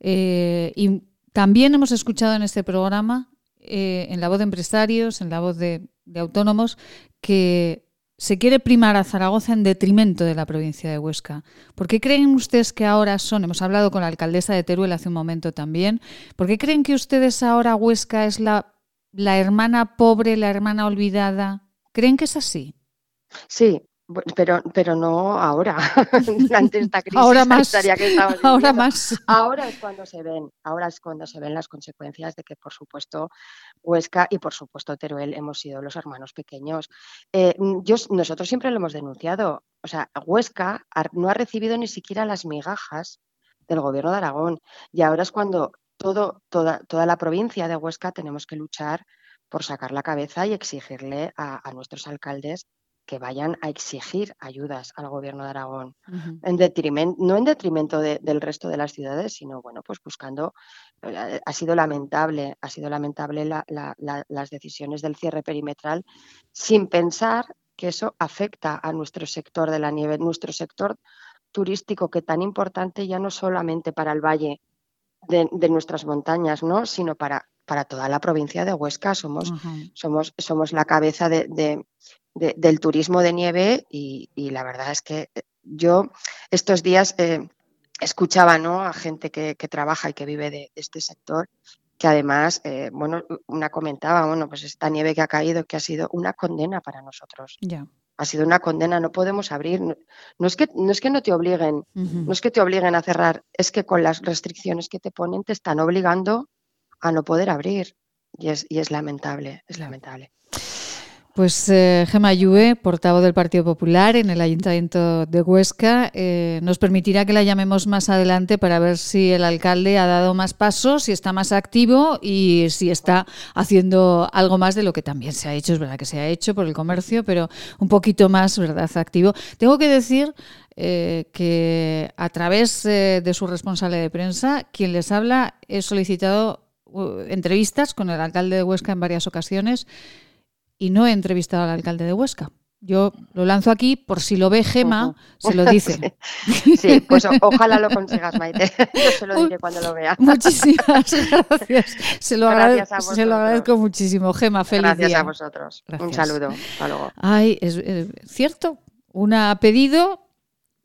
y también hemos escuchado en este programa eh, en la voz de empresarios, en la voz de, autónomos, que se quiere primar a Zaragoza en detrimento de la provincia de Huesca. ¿Por qué creen ustedes que ahora son, hemos hablado con la alcaldesa de Teruel hace un momento también, ¿por qué creen que ustedes ahora Huesca es la, la hermana pobre, la hermana olvidada? ¿Creen que es así? Sí, pero, pero no ahora, ante esta crisis ahora más, que estamos Ahora más. Ahora es cuando se ven, ahora es cuando se ven las consecuencias de que, por supuesto, Huesca y por supuesto Teruel hemos sido los hermanos pequeños. Eh, yo, nosotros siempre lo hemos denunciado. O sea, Huesca no ha recibido ni siquiera las migajas del gobierno de Aragón. Y ahora es cuando todo, toda, toda la provincia de Huesca tenemos que luchar por sacar la cabeza y exigirle a nuestros alcaldes que vayan a exigir ayudas al gobierno de Aragón, en detrimento, no en detrimento del resto de las ciudades, sino bueno, pues buscando, eh, ha sido lamentable, ha sido lamentable las decisiones del cierre perimetral, sin pensar que eso afecta a nuestro sector de la nieve, nuestro sector turístico, que tan importante ya no solamente para el valle de, nuestras montañas, ¿no? sino para, para toda la provincia de Huesca. Somos, somos, somos la cabeza de, del turismo de nieve y, la verdad es que eh, yo estos días eh, escuchaba ¿no? a gente que, trabaja y que vive de, este sector que además, eh, bueno, una comentaba, bueno, pues esta nieve que ha caído, que ha sido una condena para nosotros. Ya. Ha sido una condena, no podemos abrir. No, es, que, no es que no te obliguen, no es que te obliguen a cerrar, es que con las restricciones que te ponen te están obligando a no poder abrir. Y es, y es lamentable, es lamentable. Pues eh, Llue, portavoz del Partido Popular en el Ayuntamiento de Huesca, eh, nos permitirá que la llamemos más adelante para ver si el alcalde ha dado más pasos, si está más activo y si está haciendo algo más de lo que también se ha hecho. Es verdad que se ha hecho por el comercio, pero un poquito más, ¿verdad?, activo. Tengo que decir eh, que a través de su responsable de prensa, quien les habla, he solicitado entrevistas con el alcalde de Huesca en varias ocasiones y no he entrevistado al alcalde de Huesca. Yo lo lanzo aquí por si lo ve Gema, se lo dice. Sí, pues ojalá lo consigas, Maite. Yo se lo diré cuando lo vea. Muchísimas gracias. Se lo, agradezco, muchísimo. Gema, feliz gracias día. a vosotros. Un saludo. Hasta luego. Ay, es, cierto. Una ha pedido,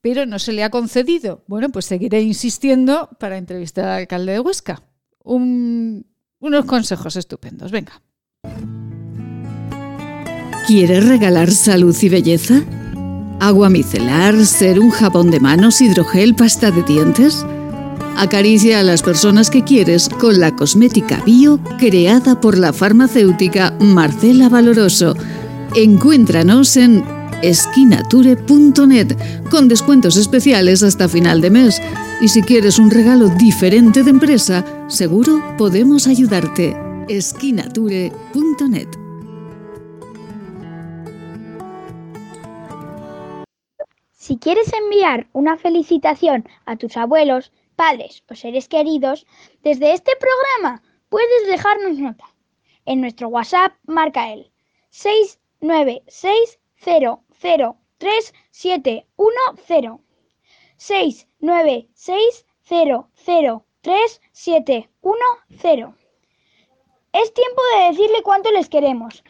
pero no se le ha concedido. Bueno, pues seguiré insistiendo para entrevistar al alcalde de Huesca. Unos consejos estupendos. Venga. ¿Quieres regalar salud y belleza? ¿Agua micelar, ser un jabón de manos, hidrogel, pasta de dientes? Acaricia a las personas que quieres con la cosmética bio creada por la farmacéutica Marcela Valoroso. Encuéntranos en esquinature.net con descuentos especiales hasta final de mes. Y si quieres un regalo diferente de empresa, seguro podemos ayudarte. esquinature.net Si quieres enviar una felicitación a tus abuelos, padres o seres queridos, desde este programa puedes dejarnos nota. En nuestro WhatsApp marca el 696003710. 696003710. Es tiempo de decirle cuánto les queremos.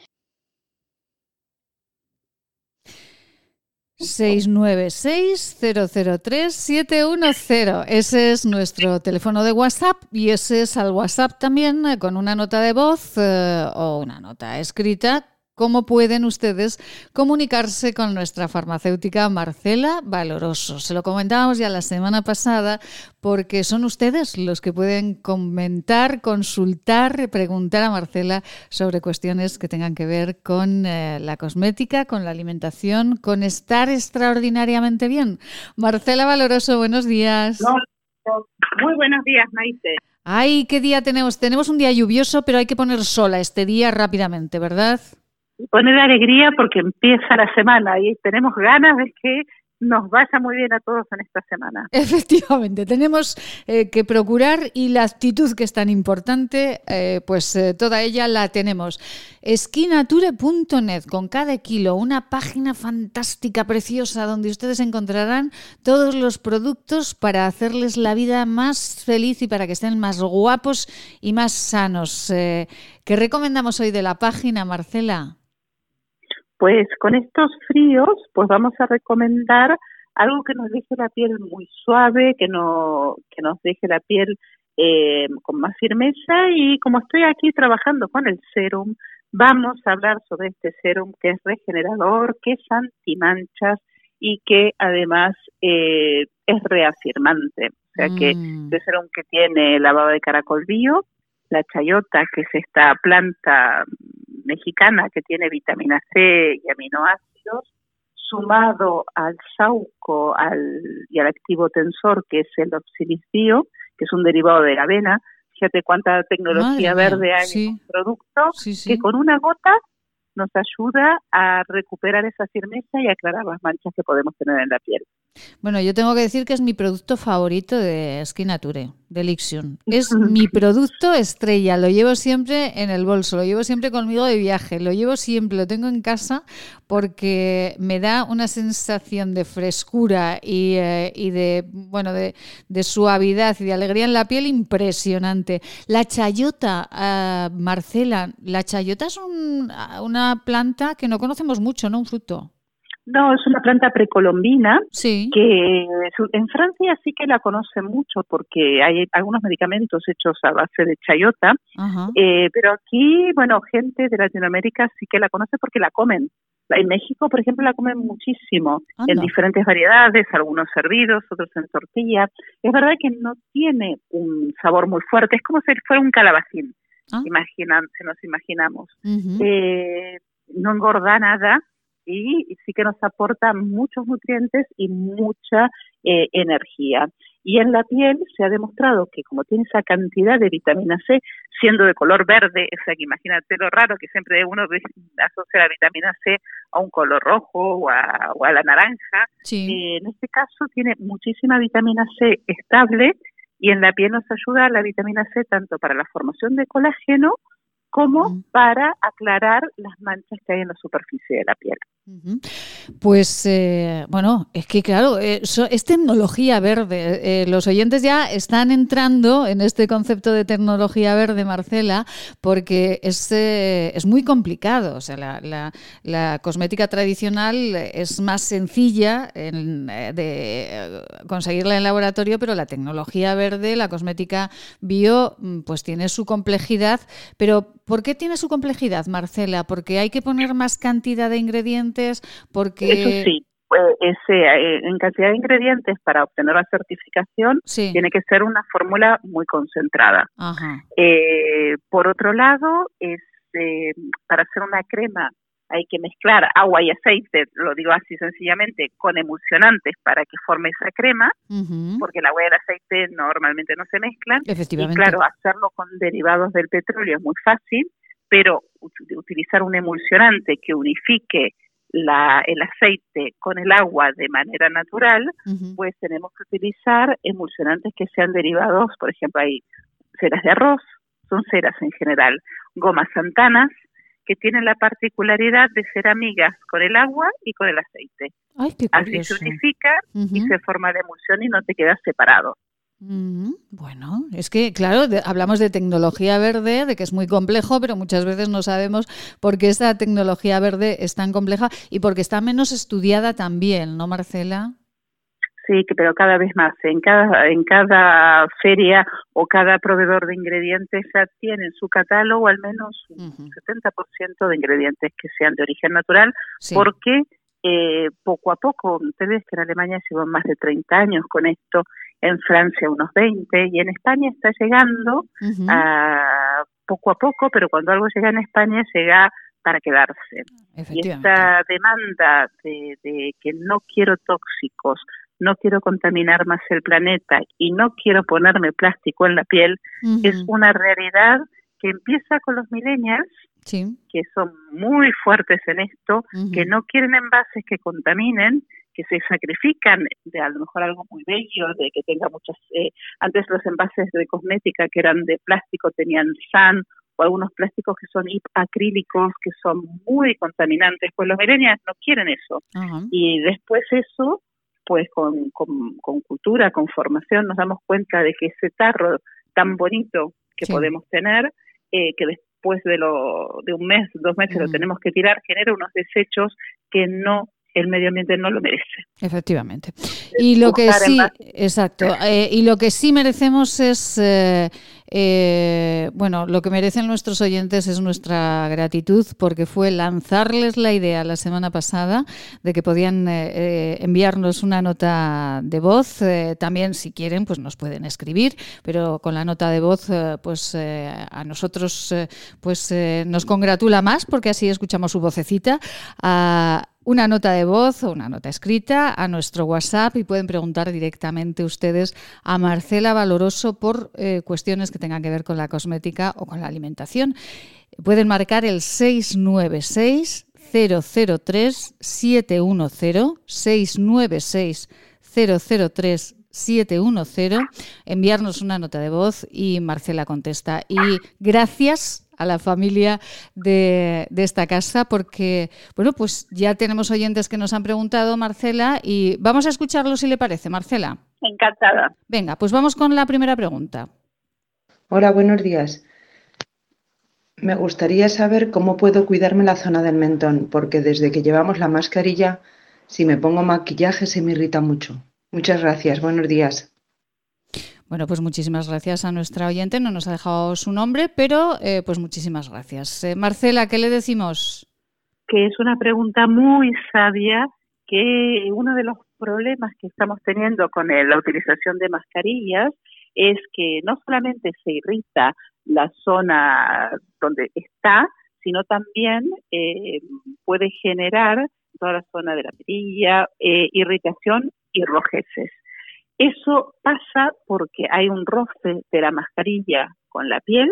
696-003-710. Ese es nuestro teléfono de WhatsApp y ese es al WhatsApp también eh, con una nota de voz eh, o una nota escrita cómo pueden ustedes comunicarse con nuestra farmacéutica Marcela Valoroso. Se lo comentábamos ya la semana pasada porque son ustedes los que pueden comentar, consultar, preguntar a Marcela sobre cuestiones que tengan que ver con eh, la cosmética, con la alimentación, con estar extraordinariamente bien. Marcela Valoroso, buenos días. Muy buenos días, Maite. Ay, ¿qué día tenemos? Tenemos un día lluvioso, pero hay que poner sola este día rápidamente, ¿verdad? Poner alegría porque empieza la semana y tenemos ganas de que nos vaya muy bien a todos en esta semana. Efectivamente, tenemos eh, que procurar y la actitud que es tan importante, eh, pues eh, toda ella la tenemos. Esquinature.net, con cada kilo, una página fantástica, preciosa, donde ustedes encontrarán todos los productos para hacerles la vida más feliz y para que estén más guapos y más sanos. ¿Qué recomendamos hoy de la página, Marcela? Pues con estos fríos, pues vamos a recomendar algo que nos deje la piel muy suave, que, no, que nos deje la piel eh, con más firmeza y como estoy aquí trabajando con el serum, vamos a hablar sobre este serum que es regenerador, que es antimanchas y que además eh, es reafirmante. O sea que mm. este serum que tiene la baba de caracol bio, la chayota, que es esta planta mexicana que tiene vitamina C y aminoácidos, sumado al sauco al, y al activo tensor, que es el oxilisbio, que es un derivado de la avena. Fíjate cuánta tecnología verde hay en un producto, que con una gota nos ayuda a recuperar esa firmeza y aclarar las manchas que podemos tener en la piel. Bueno, yo tengo que decir que es mi producto favorito de Skin Nature, de Lixion. Es mi producto estrella, lo llevo siempre en el bolso, lo llevo siempre conmigo de viaje, lo llevo siempre, lo tengo en casa porque me da una sensación de frescura y, eh, de, bueno, de, suavidad y de alegría en la piel impresionante. La chayota, ah, Marcela, la chayota es una planta que no conocemos mucho, ¿no? Un fruto. No, es una planta precolombina que en Francia sí que la conocen mucho porque hay algunos medicamentos hechos a base de chayota, eh, pero aquí, bueno, gente de Latinoamérica sí que la conoce porque la comen. En México, por ejemplo, la comen muchísimo, en diferentes variedades, algunos servidos, otros en tortilla. Es verdad que no tiene un sabor muy fuerte, es como si fuera un calabacín, ah. Imaginan, se nos imaginamos. eh, no engorda nada, y sí que nos aporta muchos nutrientes y mucha eh, energía. Y en la piel se ha demostrado que como tiene esa cantidad de vitamina C, siendo de color verde, o sea que imagínate lo raro que siempre uno asocia la vitamina C a un color rojo o a, la naranja, eh, en este caso tiene muchísima vitamina C estable y en la piel nos ayuda la vitamina C tanto para la formación de colágeno como para aclarar las manchas que hay en la superficie de la piel. Pues eh, bueno, es que claro, eh, es tecnología verde. Eh, los oyentes ya están entrando en este concepto de tecnología verde, Marcela, porque es, es muy complicado. O sea, la, cosmética tradicional es más sencilla de conseguirla en laboratorio, pero la tecnología verde, la cosmética bio, mm, pues tiene su complejidad. Pero ¿por qué tiene su complejidad, Marcela? Porque hay que poner más cantidad de ingredientes porque... Eso sí. Eh, en cantidad de ingredientes para obtener la certificación tiene que ser una fórmula muy concentrada. Eh, por otro lado, es eh, para hacer una crema hay que mezclar agua y aceite, lo digo así sencillamente, con emulsionantes para que forme esa crema, porque el agua y el aceite normalmente no se mezclan. Y claro, hacerlo con derivados del petróleo es muy fácil, pero utilizar un emulsionante que unifique la, el aceite con el agua de manera natural, pues tenemos que utilizar emulsionantes que sean derivados, por ejemplo, hay ceras de arroz, son ceras en general, gomas santanas, que tienen la particularidad de ser amigas con el agua y con el aceite. Así se unifica y se forma la emulsión y no te quedas separado. Bueno, es que, claro, hablamos de tecnología verde, de que es muy complejo, pero muchas veces no sabemos por qué esa tecnología verde es tan compleja y porque está menos estudiada también, ¿no, Marcela? Sí, pero cada vez más. En cada, en cada feria o cada proveedor de ingredientes ya tiene en su catálogo al menos un 70% de ingredientes que sean de origen natural, porque eh, poco a poco, ustedes que en Alemania llevan más de 30 años con esto, en Francia unos 20 y en España está llegando a poco a poco, pero cuando algo llega en España llega para quedarse. Y esta demanda de, de que no quiero tóxicos, no quiero contaminar más el planeta y no quiero ponerme plástico en la piel, es una realidad que empieza con los millennials, que son muy fuertes en esto, que no quieren envases que contaminen, que se sacrifican de a lo mejor algo muy bello, de que tenga muchas... Eh, antes los envases de cosmética que eran de plástico tenían SAN o algunos plásticos que son acrílicos, que son muy contaminantes, pues los millennials no quieren eso. Y después eso pues con, con, cultura, con formación, nos damos cuenta de que ese tarro tan bonito que podemos tener, eh, que después de, lo, de un mes, dos meses lo tenemos que tirar, genera unos desechos que no el medio ambiente no lo merece. Efectivamente. Y lo que sí, exacto, eh, y lo que sí merecemos es eh, eh, bueno, lo que merecen nuestros oyentes es nuestra gratitud porque fue lanzarles la idea la semana pasada de que podían enviarnos una nota de voz. también, si quieren, pues nos pueden escribir, pero con la nota de voz, pues a nosotros pues nos congratula más porque así escuchamos su vocecita. A, una nota de voz o una nota escrita a nuestro WhatsApp y pueden preguntar directamente ustedes a Marcela Valoroso por eh, cuestiones que tengan que ver con la cosmética o con la alimentación. Pueden marcar el 696 003 710 696 003 710, enviarnos una nota de voz y Marcela contesta. Y gracias a la familia de, esta casa porque, bueno, pues ya tenemos oyentes que nos han preguntado, Marcela, y vamos a escucharlo si le parece, Marcela. Encantada. Venga, pues vamos con la primera pregunta. Hola, buenos días. Me gustaría saber cómo puedo cuidarme la zona del mentón, porque desde que llevamos la mascarilla, si me pongo maquillaje se me irrita mucho. Muchas gracias, buenos días. Bueno, pues muchísimas gracias a nuestra oyente. No nos ha dejado su nombre, pero eh, pues muchísimas gracias. Eh, Marcela, ¿qué le decimos? Que es una pregunta muy sabia, que uno de los problemas que estamos teniendo con la utilización de mascarillas es que no solamente se irrita la zona donde está, sino también eh, puede generar toda la zona de la perilla, irritación y rojeces. Eso pasa porque hay un roce de la mascarilla con la piel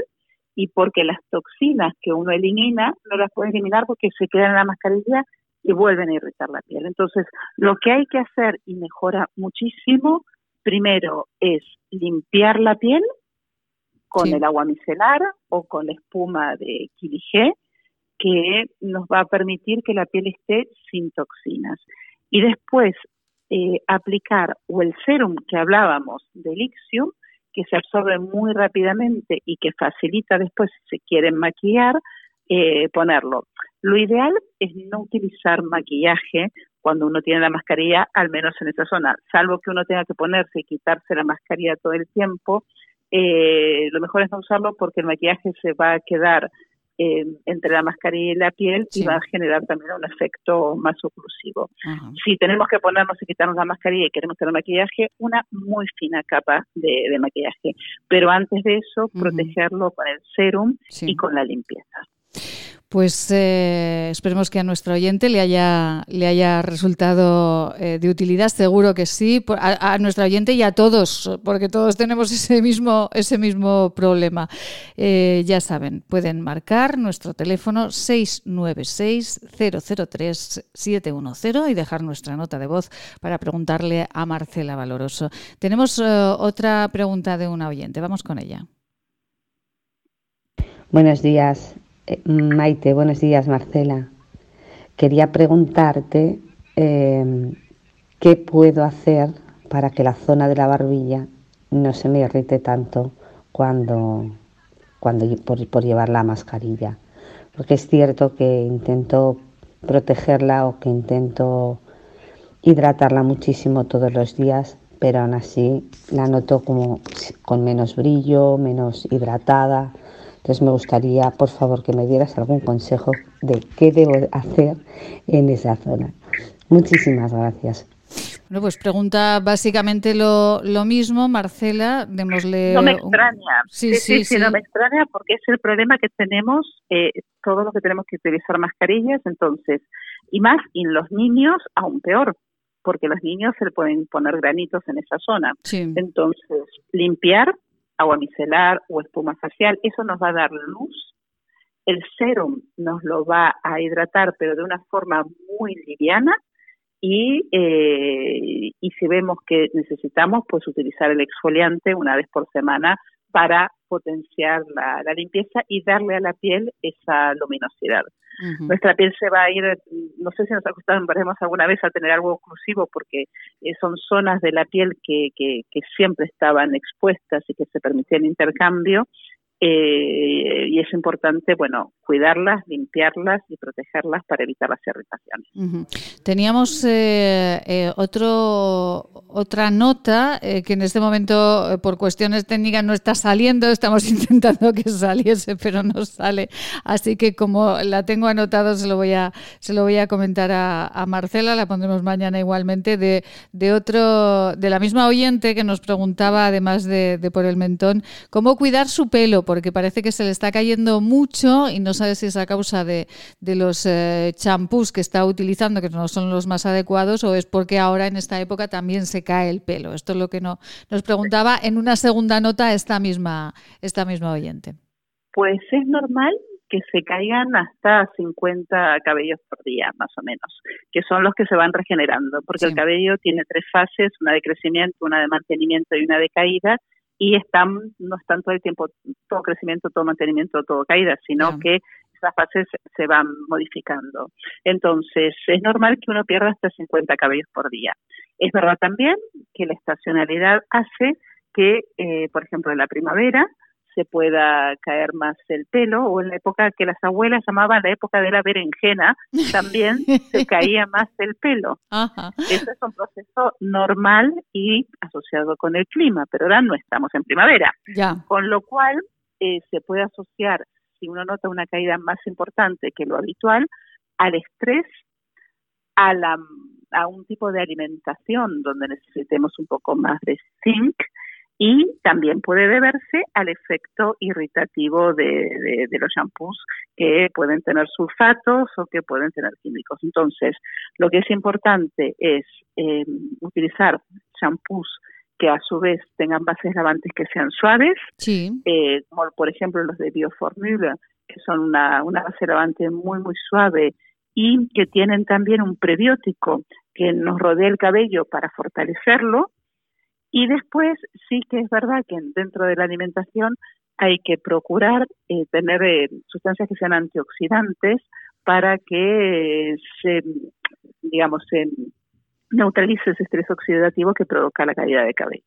y porque las toxinas que uno elimina no las puede eliminar porque se quedan en la mascarilla y vuelven a irritar la piel. Entonces, lo que hay que hacer y mejora muchísimo, primero es limpiar la piel con el agua micelar o con la espuma de Kilige, que nos va a permitir que la piel esté sin toxinas. Y después eh, aplicar o el serum que hablábamos del Ixium, que se absorbe muy rápidamente y que facilita después, si se quieren maquillar, eh, ponerlo. Lo ideal es no utilizar maquillaje cuando uno tiene la mascarilla, al menos en esa zona, salvo que uno tenga que ponerse y quitarse la mascarilla todo el tiempo. Eh, lo mejor es no usarlo porque el maquillaje se va a quedar eh, entre la mascarilla y la piel y va a generar también un efecto más oclusivo. Si tenemos que ponernos y quitarnos la mascarilla y queremos tener maquillaje, una muy fina capa de, maquillaje. Pero antes de eso, protegerlo con el serum y con la limpieza. Pues eh, esperemos que a nuestro oyente le haya, le haya resultado eh, de utilidad, seguro que sí, a, nuestro oyente y a todos, porque todos tenemos ese mismo, ese mismo problema. Eh, ya saben, pueden marcar nuestro teléfono 696-003-710 y dejar nuestra nota de voz para preguntarle a Marcela Valoroso. Tenemos otra pregunta de una oyente, vamos con ella. Buenos días. Eh, Maite, buenos días, Marcela. Quería preguntarte eh, qué puedo hacer para que la zona de la barbilla no se me irrite tanto cuando, cuando por, por llevar la mascarilla. Porque es cierto que intento protegerla o que intento hidratarla muchísimo todos los días, pero aún así la noto como con menos brillo, menos hidratada. Entonces me gustaría, por favor, que me dieras algún consejo de qué debo hacer en esa zona. Muchísimas gracias. Bueno, pues pregunta básicamente lo, lo mismo, Marcela, démosle... No me extraña, sí, sí, sí, no me extraña porque es el problema que tenemos, eh, todos los que tenemos que utilizar mascarillas, entonces, y más en los niños aún peor, porque los niños se le pueden poner granitos en esa zona. Entonces, limpiar, agua micelar o espuma facial, eso nos va a dar luz. El serum nos lo va a hidratar, pero de una forma muy liviana y, eh, y si vemos que necesitamos, pues utilizar el exfoliante una vez por semana para potenciar la, limpieza y darle a la piel esa luminosidad. Nuestra piel se va a ir, no sé si nos acostumbraremos alguna vez a tener algo exclusivo porque eh, son zonas de la piel que, que, que siempre estaban expuestas y que se permitían intercambio eh, y es importante, bueno, cuidarlas, limpiarlas y protegerlas para evitar las irritaciones. Teníamos eh, eh, otro, otra nota que en este momento, por cuestiones técnicas, no está saliendo. Estamos intentando que saliese, pero no sale. Así que como la tengo anotado, se lo voy a, se lo voy a comentar a, Marcela. La pondremos mañana igualmente de, de otro, de la misma oyente que nos preguntaba, además de, de por el mentón, cómo cuidar su pelo porque parece que se le está cayendo mucho y no sabe si es a causa de, los eh, champús que está utilizando, que no son los más adecuados, o es porque ahora en esta época también se cae el pelo. Esto es lo que no, nos preguntaba en una segunda nota esta misma, esta misma oyente. Pues es normal que se caigan hasta 50 cabellos por día, más o menos, que son los que se van regenerando, porque el cabello tiene tres fases, una de crecimiento, una de mantenimiento y una de caída, y están no están todo el tiempo todo crecimiento, todo mantenimiento, todo caída, sino que esas fases se van modificando. Entonces, es normal que uno pierda hasta 50 cabellos por día. Es verdad también que la estacionalidad hace que, eh, por ejemplo, en la primavera se pueda caer más el pelo o en la época que las abuelas llamaban la época de la berenjena también se caía más el pelo. Eso es un proceso normal y asociado con el clima, pero ahora no estamos en primavera. Con lo cual eh, se puede asociar, si uno nota una caída más importante que lo habitual, al estrés, a, la, a un tipo de alimentación donde necesitemos un poco más de zinc, y también puede deberse al efecto irritativo de, los shampoos que pueden tener sulfatos o que pueden tener químicos. Entonces, lo que es importante es eh, utilizar shampoos que a su vez tengan bases lavantes que sean suaves, eh, como por ejemplo los de Bioformula, que son una, una base lavante muy, muy suave y que tienen también un prebiótico que nos rodea el cabello para fortalecerlo y después sí que es verdad que dentro de la alimentación hay que procurar eh, tener eh, sustancias que sean antioxidantes para que se, digamos, se neutralice ese estrés oxidativo que provoca la caída de cabello.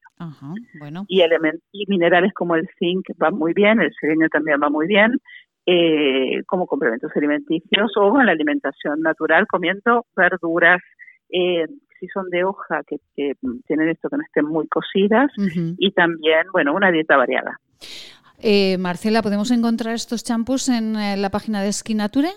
bueno. y, y minerales como el zinc van muy bien, el selenio también va muy bien, eh, como complementos alimenticios o en la alimentación natural comiendo verduras, eh, si son de hoja, que, tienen esto que no estén muy cocidas, y también, bueno, una dieta variada. Eh, Marcela, ¿podemos encontrar estos champús en eh, la página de Skinature?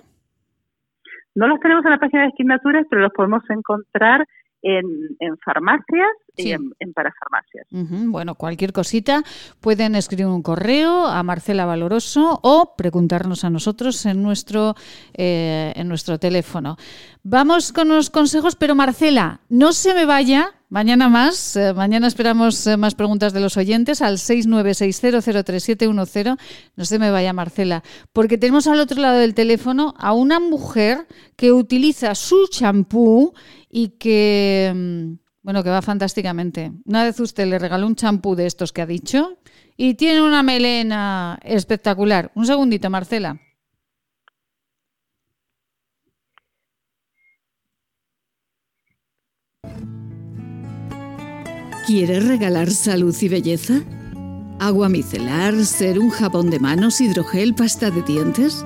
No los tenemos en la página de Skinature, pero los podemos encontrar en, en farmacias y en, parafarmacias. Bueno, cualquier cosita pueden escribir un correo a Marcela Valoroso o preguntarnos a nosotros en nuestro, eh, en nuestro teléfono. Vamos con los consejos, pero Marcela, no se me vaya. Mañana más, eh, mañana esperamos eh, más preguntas de los oyentes al 696003710. No se me vaya, Marcela, porque tenemos al otro lado del teléfono a una mujer que utiliza su champú y que mm, bueno, que va fantásticamente. Una vez usted le regaló un champú de estos que ha dicho y tiene una melena espectacular. Un segundito, Marcela. ¿Quieres regalar salud y belleza? ¿Agua micelar, ser un jabón de manos, hidrogel, pasta de dientes?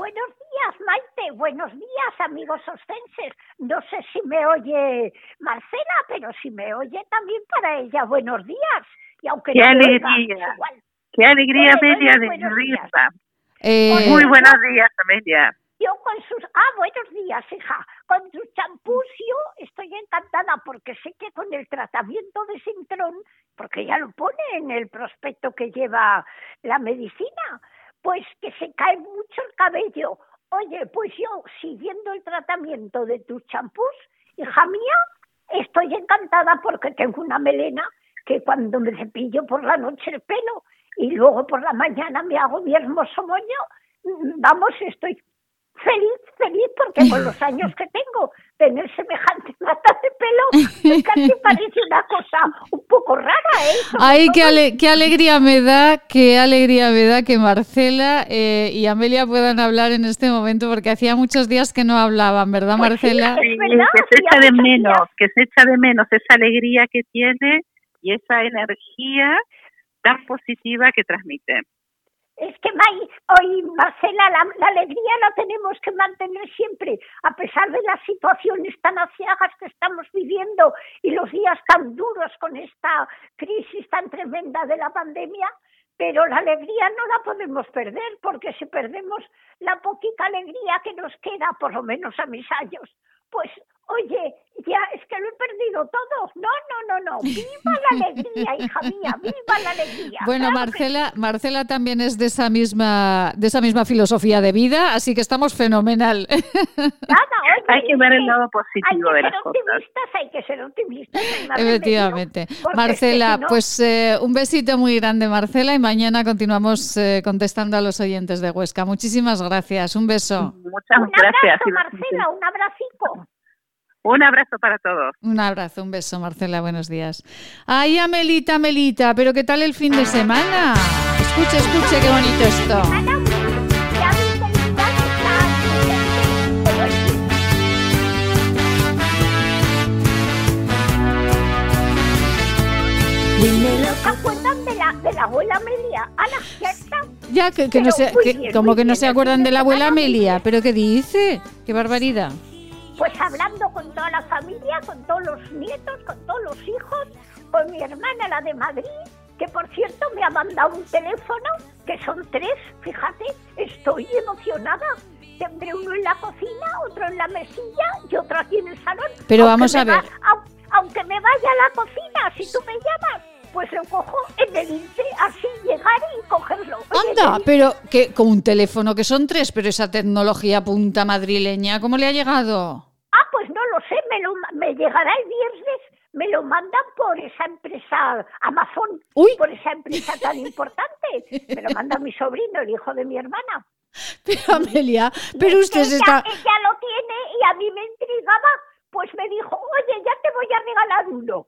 Buenos días, amigos ostenses. No sé si me oye Marcela, pero si me oye también para ella, buenos días. Y aunque Qué alegría. Qué alegría, Amelia, de risa. Eh, Muy buenos días, Amelia. Yo con sus... Ah, buenos días, hija. Con tu champús estoy encantada porque sé que con el tratamiento de Sintrón, porque ya lo pone en el prospecto que lleva la medicina, pues que se cae mucho el cabello. Oye, pues yo, siguiendo el tratamiento de tus champús, hija mía, estoy encantada porque tengo una melena que cuando me cepillo por la noche el pelo y luego por la mañana me hago mi hermoso moño, mm, vamos, estoy feliz, feliz, porque con los años que tengo, tener semejante mata de pelo, casi parece una cosa un poco rara, ¿eh? Ay, qué, qué, alegría me da, qué alegría me da que Marcela eh, y Amelia puedan hablar en este momento, porque hacía muchos días que no hablaban, ¿verdad, pues Marcela? Sí, que se echa de menos, que se echa de menos esa alegría que tiene y esa energía tan positiva que transmite. Es que hoy Marcela, la, alegría la tenemos que mantener siempre, a pesar de las situaciones tan aciagas que estamos viviendo y los días tan duros con esta crisis tan tremenda de la pandemia, pero la alegría no la podemos perder, porque si perdemos la poquita alegría que nos queda, por lo menos a mis años, pues Oye, ya es que lo he perdido todo. No, no, no, no. Viva la alegría, hija mía, viva la alegría. Bueno, Marcela, Marcela también es de esa misma, de esa misma filosofía de vida, así que estamos fenomenal. Nada, hay que ver el lado positivo de las cosas. Hay que ser optimistas. Efectivamente. Marcela, pues eh, un besito muy grande, Marcela, y mañana continuamos eh, contestando a los oyentes de Huesca. Muchísimas gracias. Un beso. Muchas gracias. Un abrazo, Marcela, un abrazo. Un abrazo para todos. Un abrazo, un beso, Marcela, buenos días. Ay, Amelita, Amelita, pero ¿qué tal el fin de semana? Escuche, escuche, qué bonito esto. ¿Se acuerdan de la, de la abuela Amelia? A la fiesta. Ya, que, que no se, que, como que no se acuerdan de la abuela Amelia. ¿Pero qué dice? ¡Qué barbaridad! Pues hablando con toda la familia, con todos los nietos, con todos los hijos, con mi hermana, la de Madrid, que por cierto me ha mandado un teléfono, que son tres, fíjate, estoy emocionada. Tendré uno en la cocina, otro en la mesilla y otro aquí en el salón. Pero vamos a ver. aunque me vaya a la cocina, si tú me llamas, pues lo cojo en el INSE, así llegar y cogerlo. Anda, pero que con un teléfono que son tres, pero esa tecnología punta madrileña, ¿cómo le ha llegado? Ah, pues no lo sé, me, lo, me llegará el viernes, me lo mandan por esa empresa Amazon, por esa empresa tan importante. Me lo manda mi sobrino, el hijo de mi hermana. Pero Amelia, pero usted está... Ella lo tiene y a mí me intrigaba, pues me dijo, oye, ya te voy a regalar uno.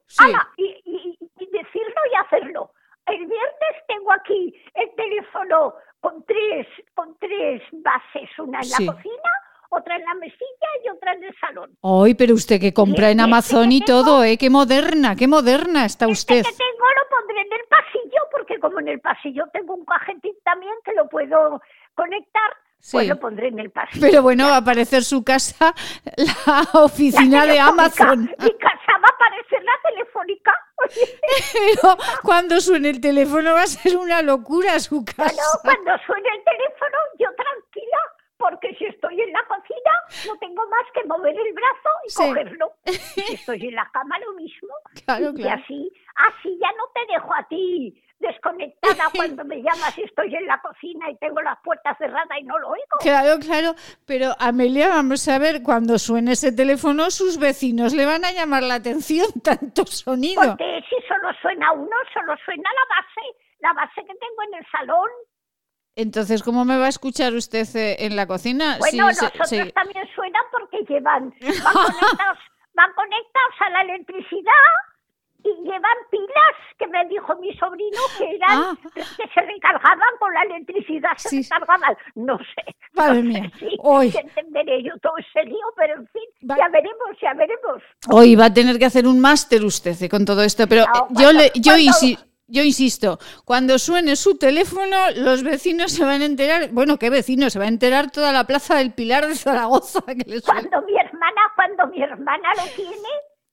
y, decirlo y hacerlo. El viernes tengo aquí el teléfono con tres, con tres bases, una en la cocina, otra en la mesilla y otra en el salón. Ay, pero usted que compra en Amazon y todo, ¿eh? Qué moderna, qué moderna está usted. Este que tengo lo pondré en el pasillo, porque como en el pasillo tengo un cajetín también que lo puedo conectar, Pues lo pondré en el pasillo. Pero bueno, va a aparecer su casa, la oficina de Amazon. Mi casa va a aparecer la telefónica. Pero cuando suene el teléfono va a ser una locura su casa. Bueno, cuando suene el teléfono, yo porque si estoy en la cocina no tengo más que mover el brazo y cogerlo. Si estoy en la cama lo mismo. y así, así ya no te dejo a ti desconectada cuando me llamas y estoy en la cocina y tengo las puertas cerradas y no lo oigo. Claro, claro. Pero Amelia, vamos a ver, cuando suene ese teléfono, sus vecinos le van a llamar la atención tanto sonido. Porque si solo suena uno, solo suena la base, la base que tengo en el salón Entonces, ¿cómo me va a escuchar usted eh, en la cocina? Bueno, nosotros también suenan porque llevan, van conectados, van conectados a la electricidad y llevan pilas que me dijo mi sobrino que eran ah. que se recargaban con la electricidad, se recargaban, no sé. Madre mía. Hoy. entenderé yo todo ese lío, pero en fin, ya veremos, ya veremos. Hoy va a tener que hacer un máster usted eh, con todo esto, pero yo le, yo yo insisto, cuando suene su teléfono, los vecinos se van a enterar. Bueno, ¿qué vecinos? Se va a enterar toda la plaza del Pilar de Zaragoza. Que cuando mi hermana, cuando mi hermana lo tiene,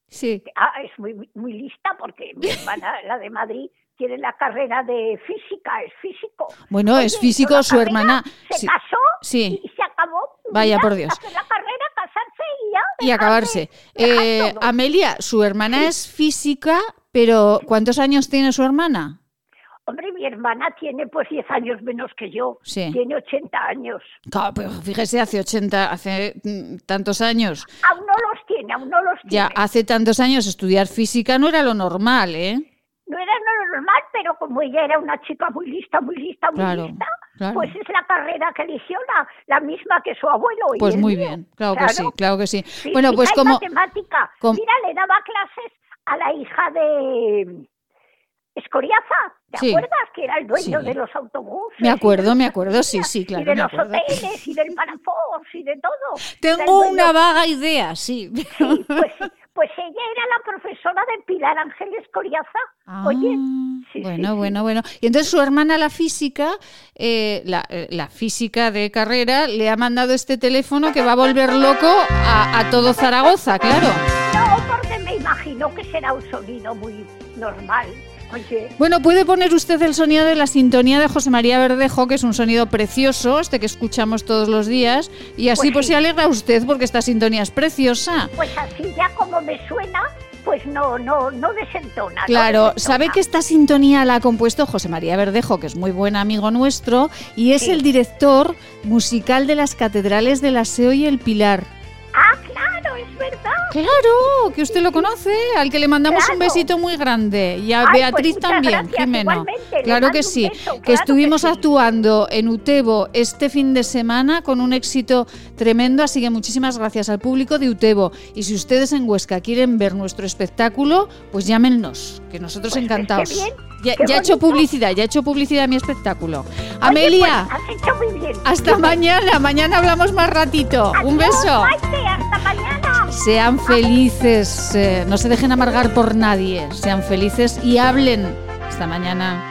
sí. Ah, es muy, muy lista porque mi hermana, la de Madrid, tiene la carrera de física, es físico. Bueno, es físico, su hermana. Se casó sí. y se acabó. Vaya por Dios. Hacer la carrera, casarse y ya. Y acabarse. Eh, Amelia, su hermana es física, pero ¿cuántos años tiene su hermana? Hombre, mi hermana tiene pues 10 años menos que yo. Sí. Tiene 80 años. Claro, pero fíjese, hace 80, hace mm, tantos años. Aún no los tiene, aún no los tiene. Ya, hace tantos años estudiar física no era lo normal, ¿eh? No era lo normal, pero como ella era una chica muy lista, muy lista, muy lista, pues es la carrera que eligió la, la misma que su abuelo. Pues muy bien, claro, que sí, claro que sí. bueno, pues como... Matemática. Mira, le daba clases a la hija de Escoriaza, ¿te acuerdas? Que era el dueño de los autobuses. Me acuerdo, me acuerdo, sí, sí, claro. Y de los hoteles y del Paraforce y de todo. Tengo una vaga idea, sí. Sí, pues, pues ella era la profesora de Pilar Ángeles Escoriaza. Ah, Oye, bueno, bueno, bueno. Y entonces su hermana, la física, eh, la, eh, la, física de carrera, le ha mandado este teléfono que va a volver loco a, a todo Zaragoza, claro. No, imagino que será un sonido muy normal. Bueno, puede poner usted el sonido de la sintonía de José María Verdejo, que es un sonido precioso, este que escuchamos todos los días, y así pues, pues se alegra usted porque esta sintonía es preciosa. Pues así ya como me suena, pues no, no, no desentona. Claro, sabe que esta sintonía la ha compuesto José María Verdejo, que es muy buen amigo nuestro, y es el director musical de las catedrales del Aseo y el Pilar. Ah, claro, es verdad. Claro, que usted lo conoce, al que le mandamos un besito muy grande. Y a pues Beatriz también, Jimeno. Claro que sí, que estuvimos actuando en Utebo este fin de semana con un éxito tremendo, así que muchísimas gracias al público de Utebo. Y si ustedes en Huesca quieren ver nuestro espectáculo, pues llámenos, que nosotros pues encantados. Ya, he hecho publicidad, ya he hecho publicidad a mi espectáculo. Amelia, pues, hasta mañana, mañana hablamos más ratito. Un beso. hasta mañana. Sean felices, eh, no se dejen amargar por nadie, sean felices y hablen. Hasta mañana.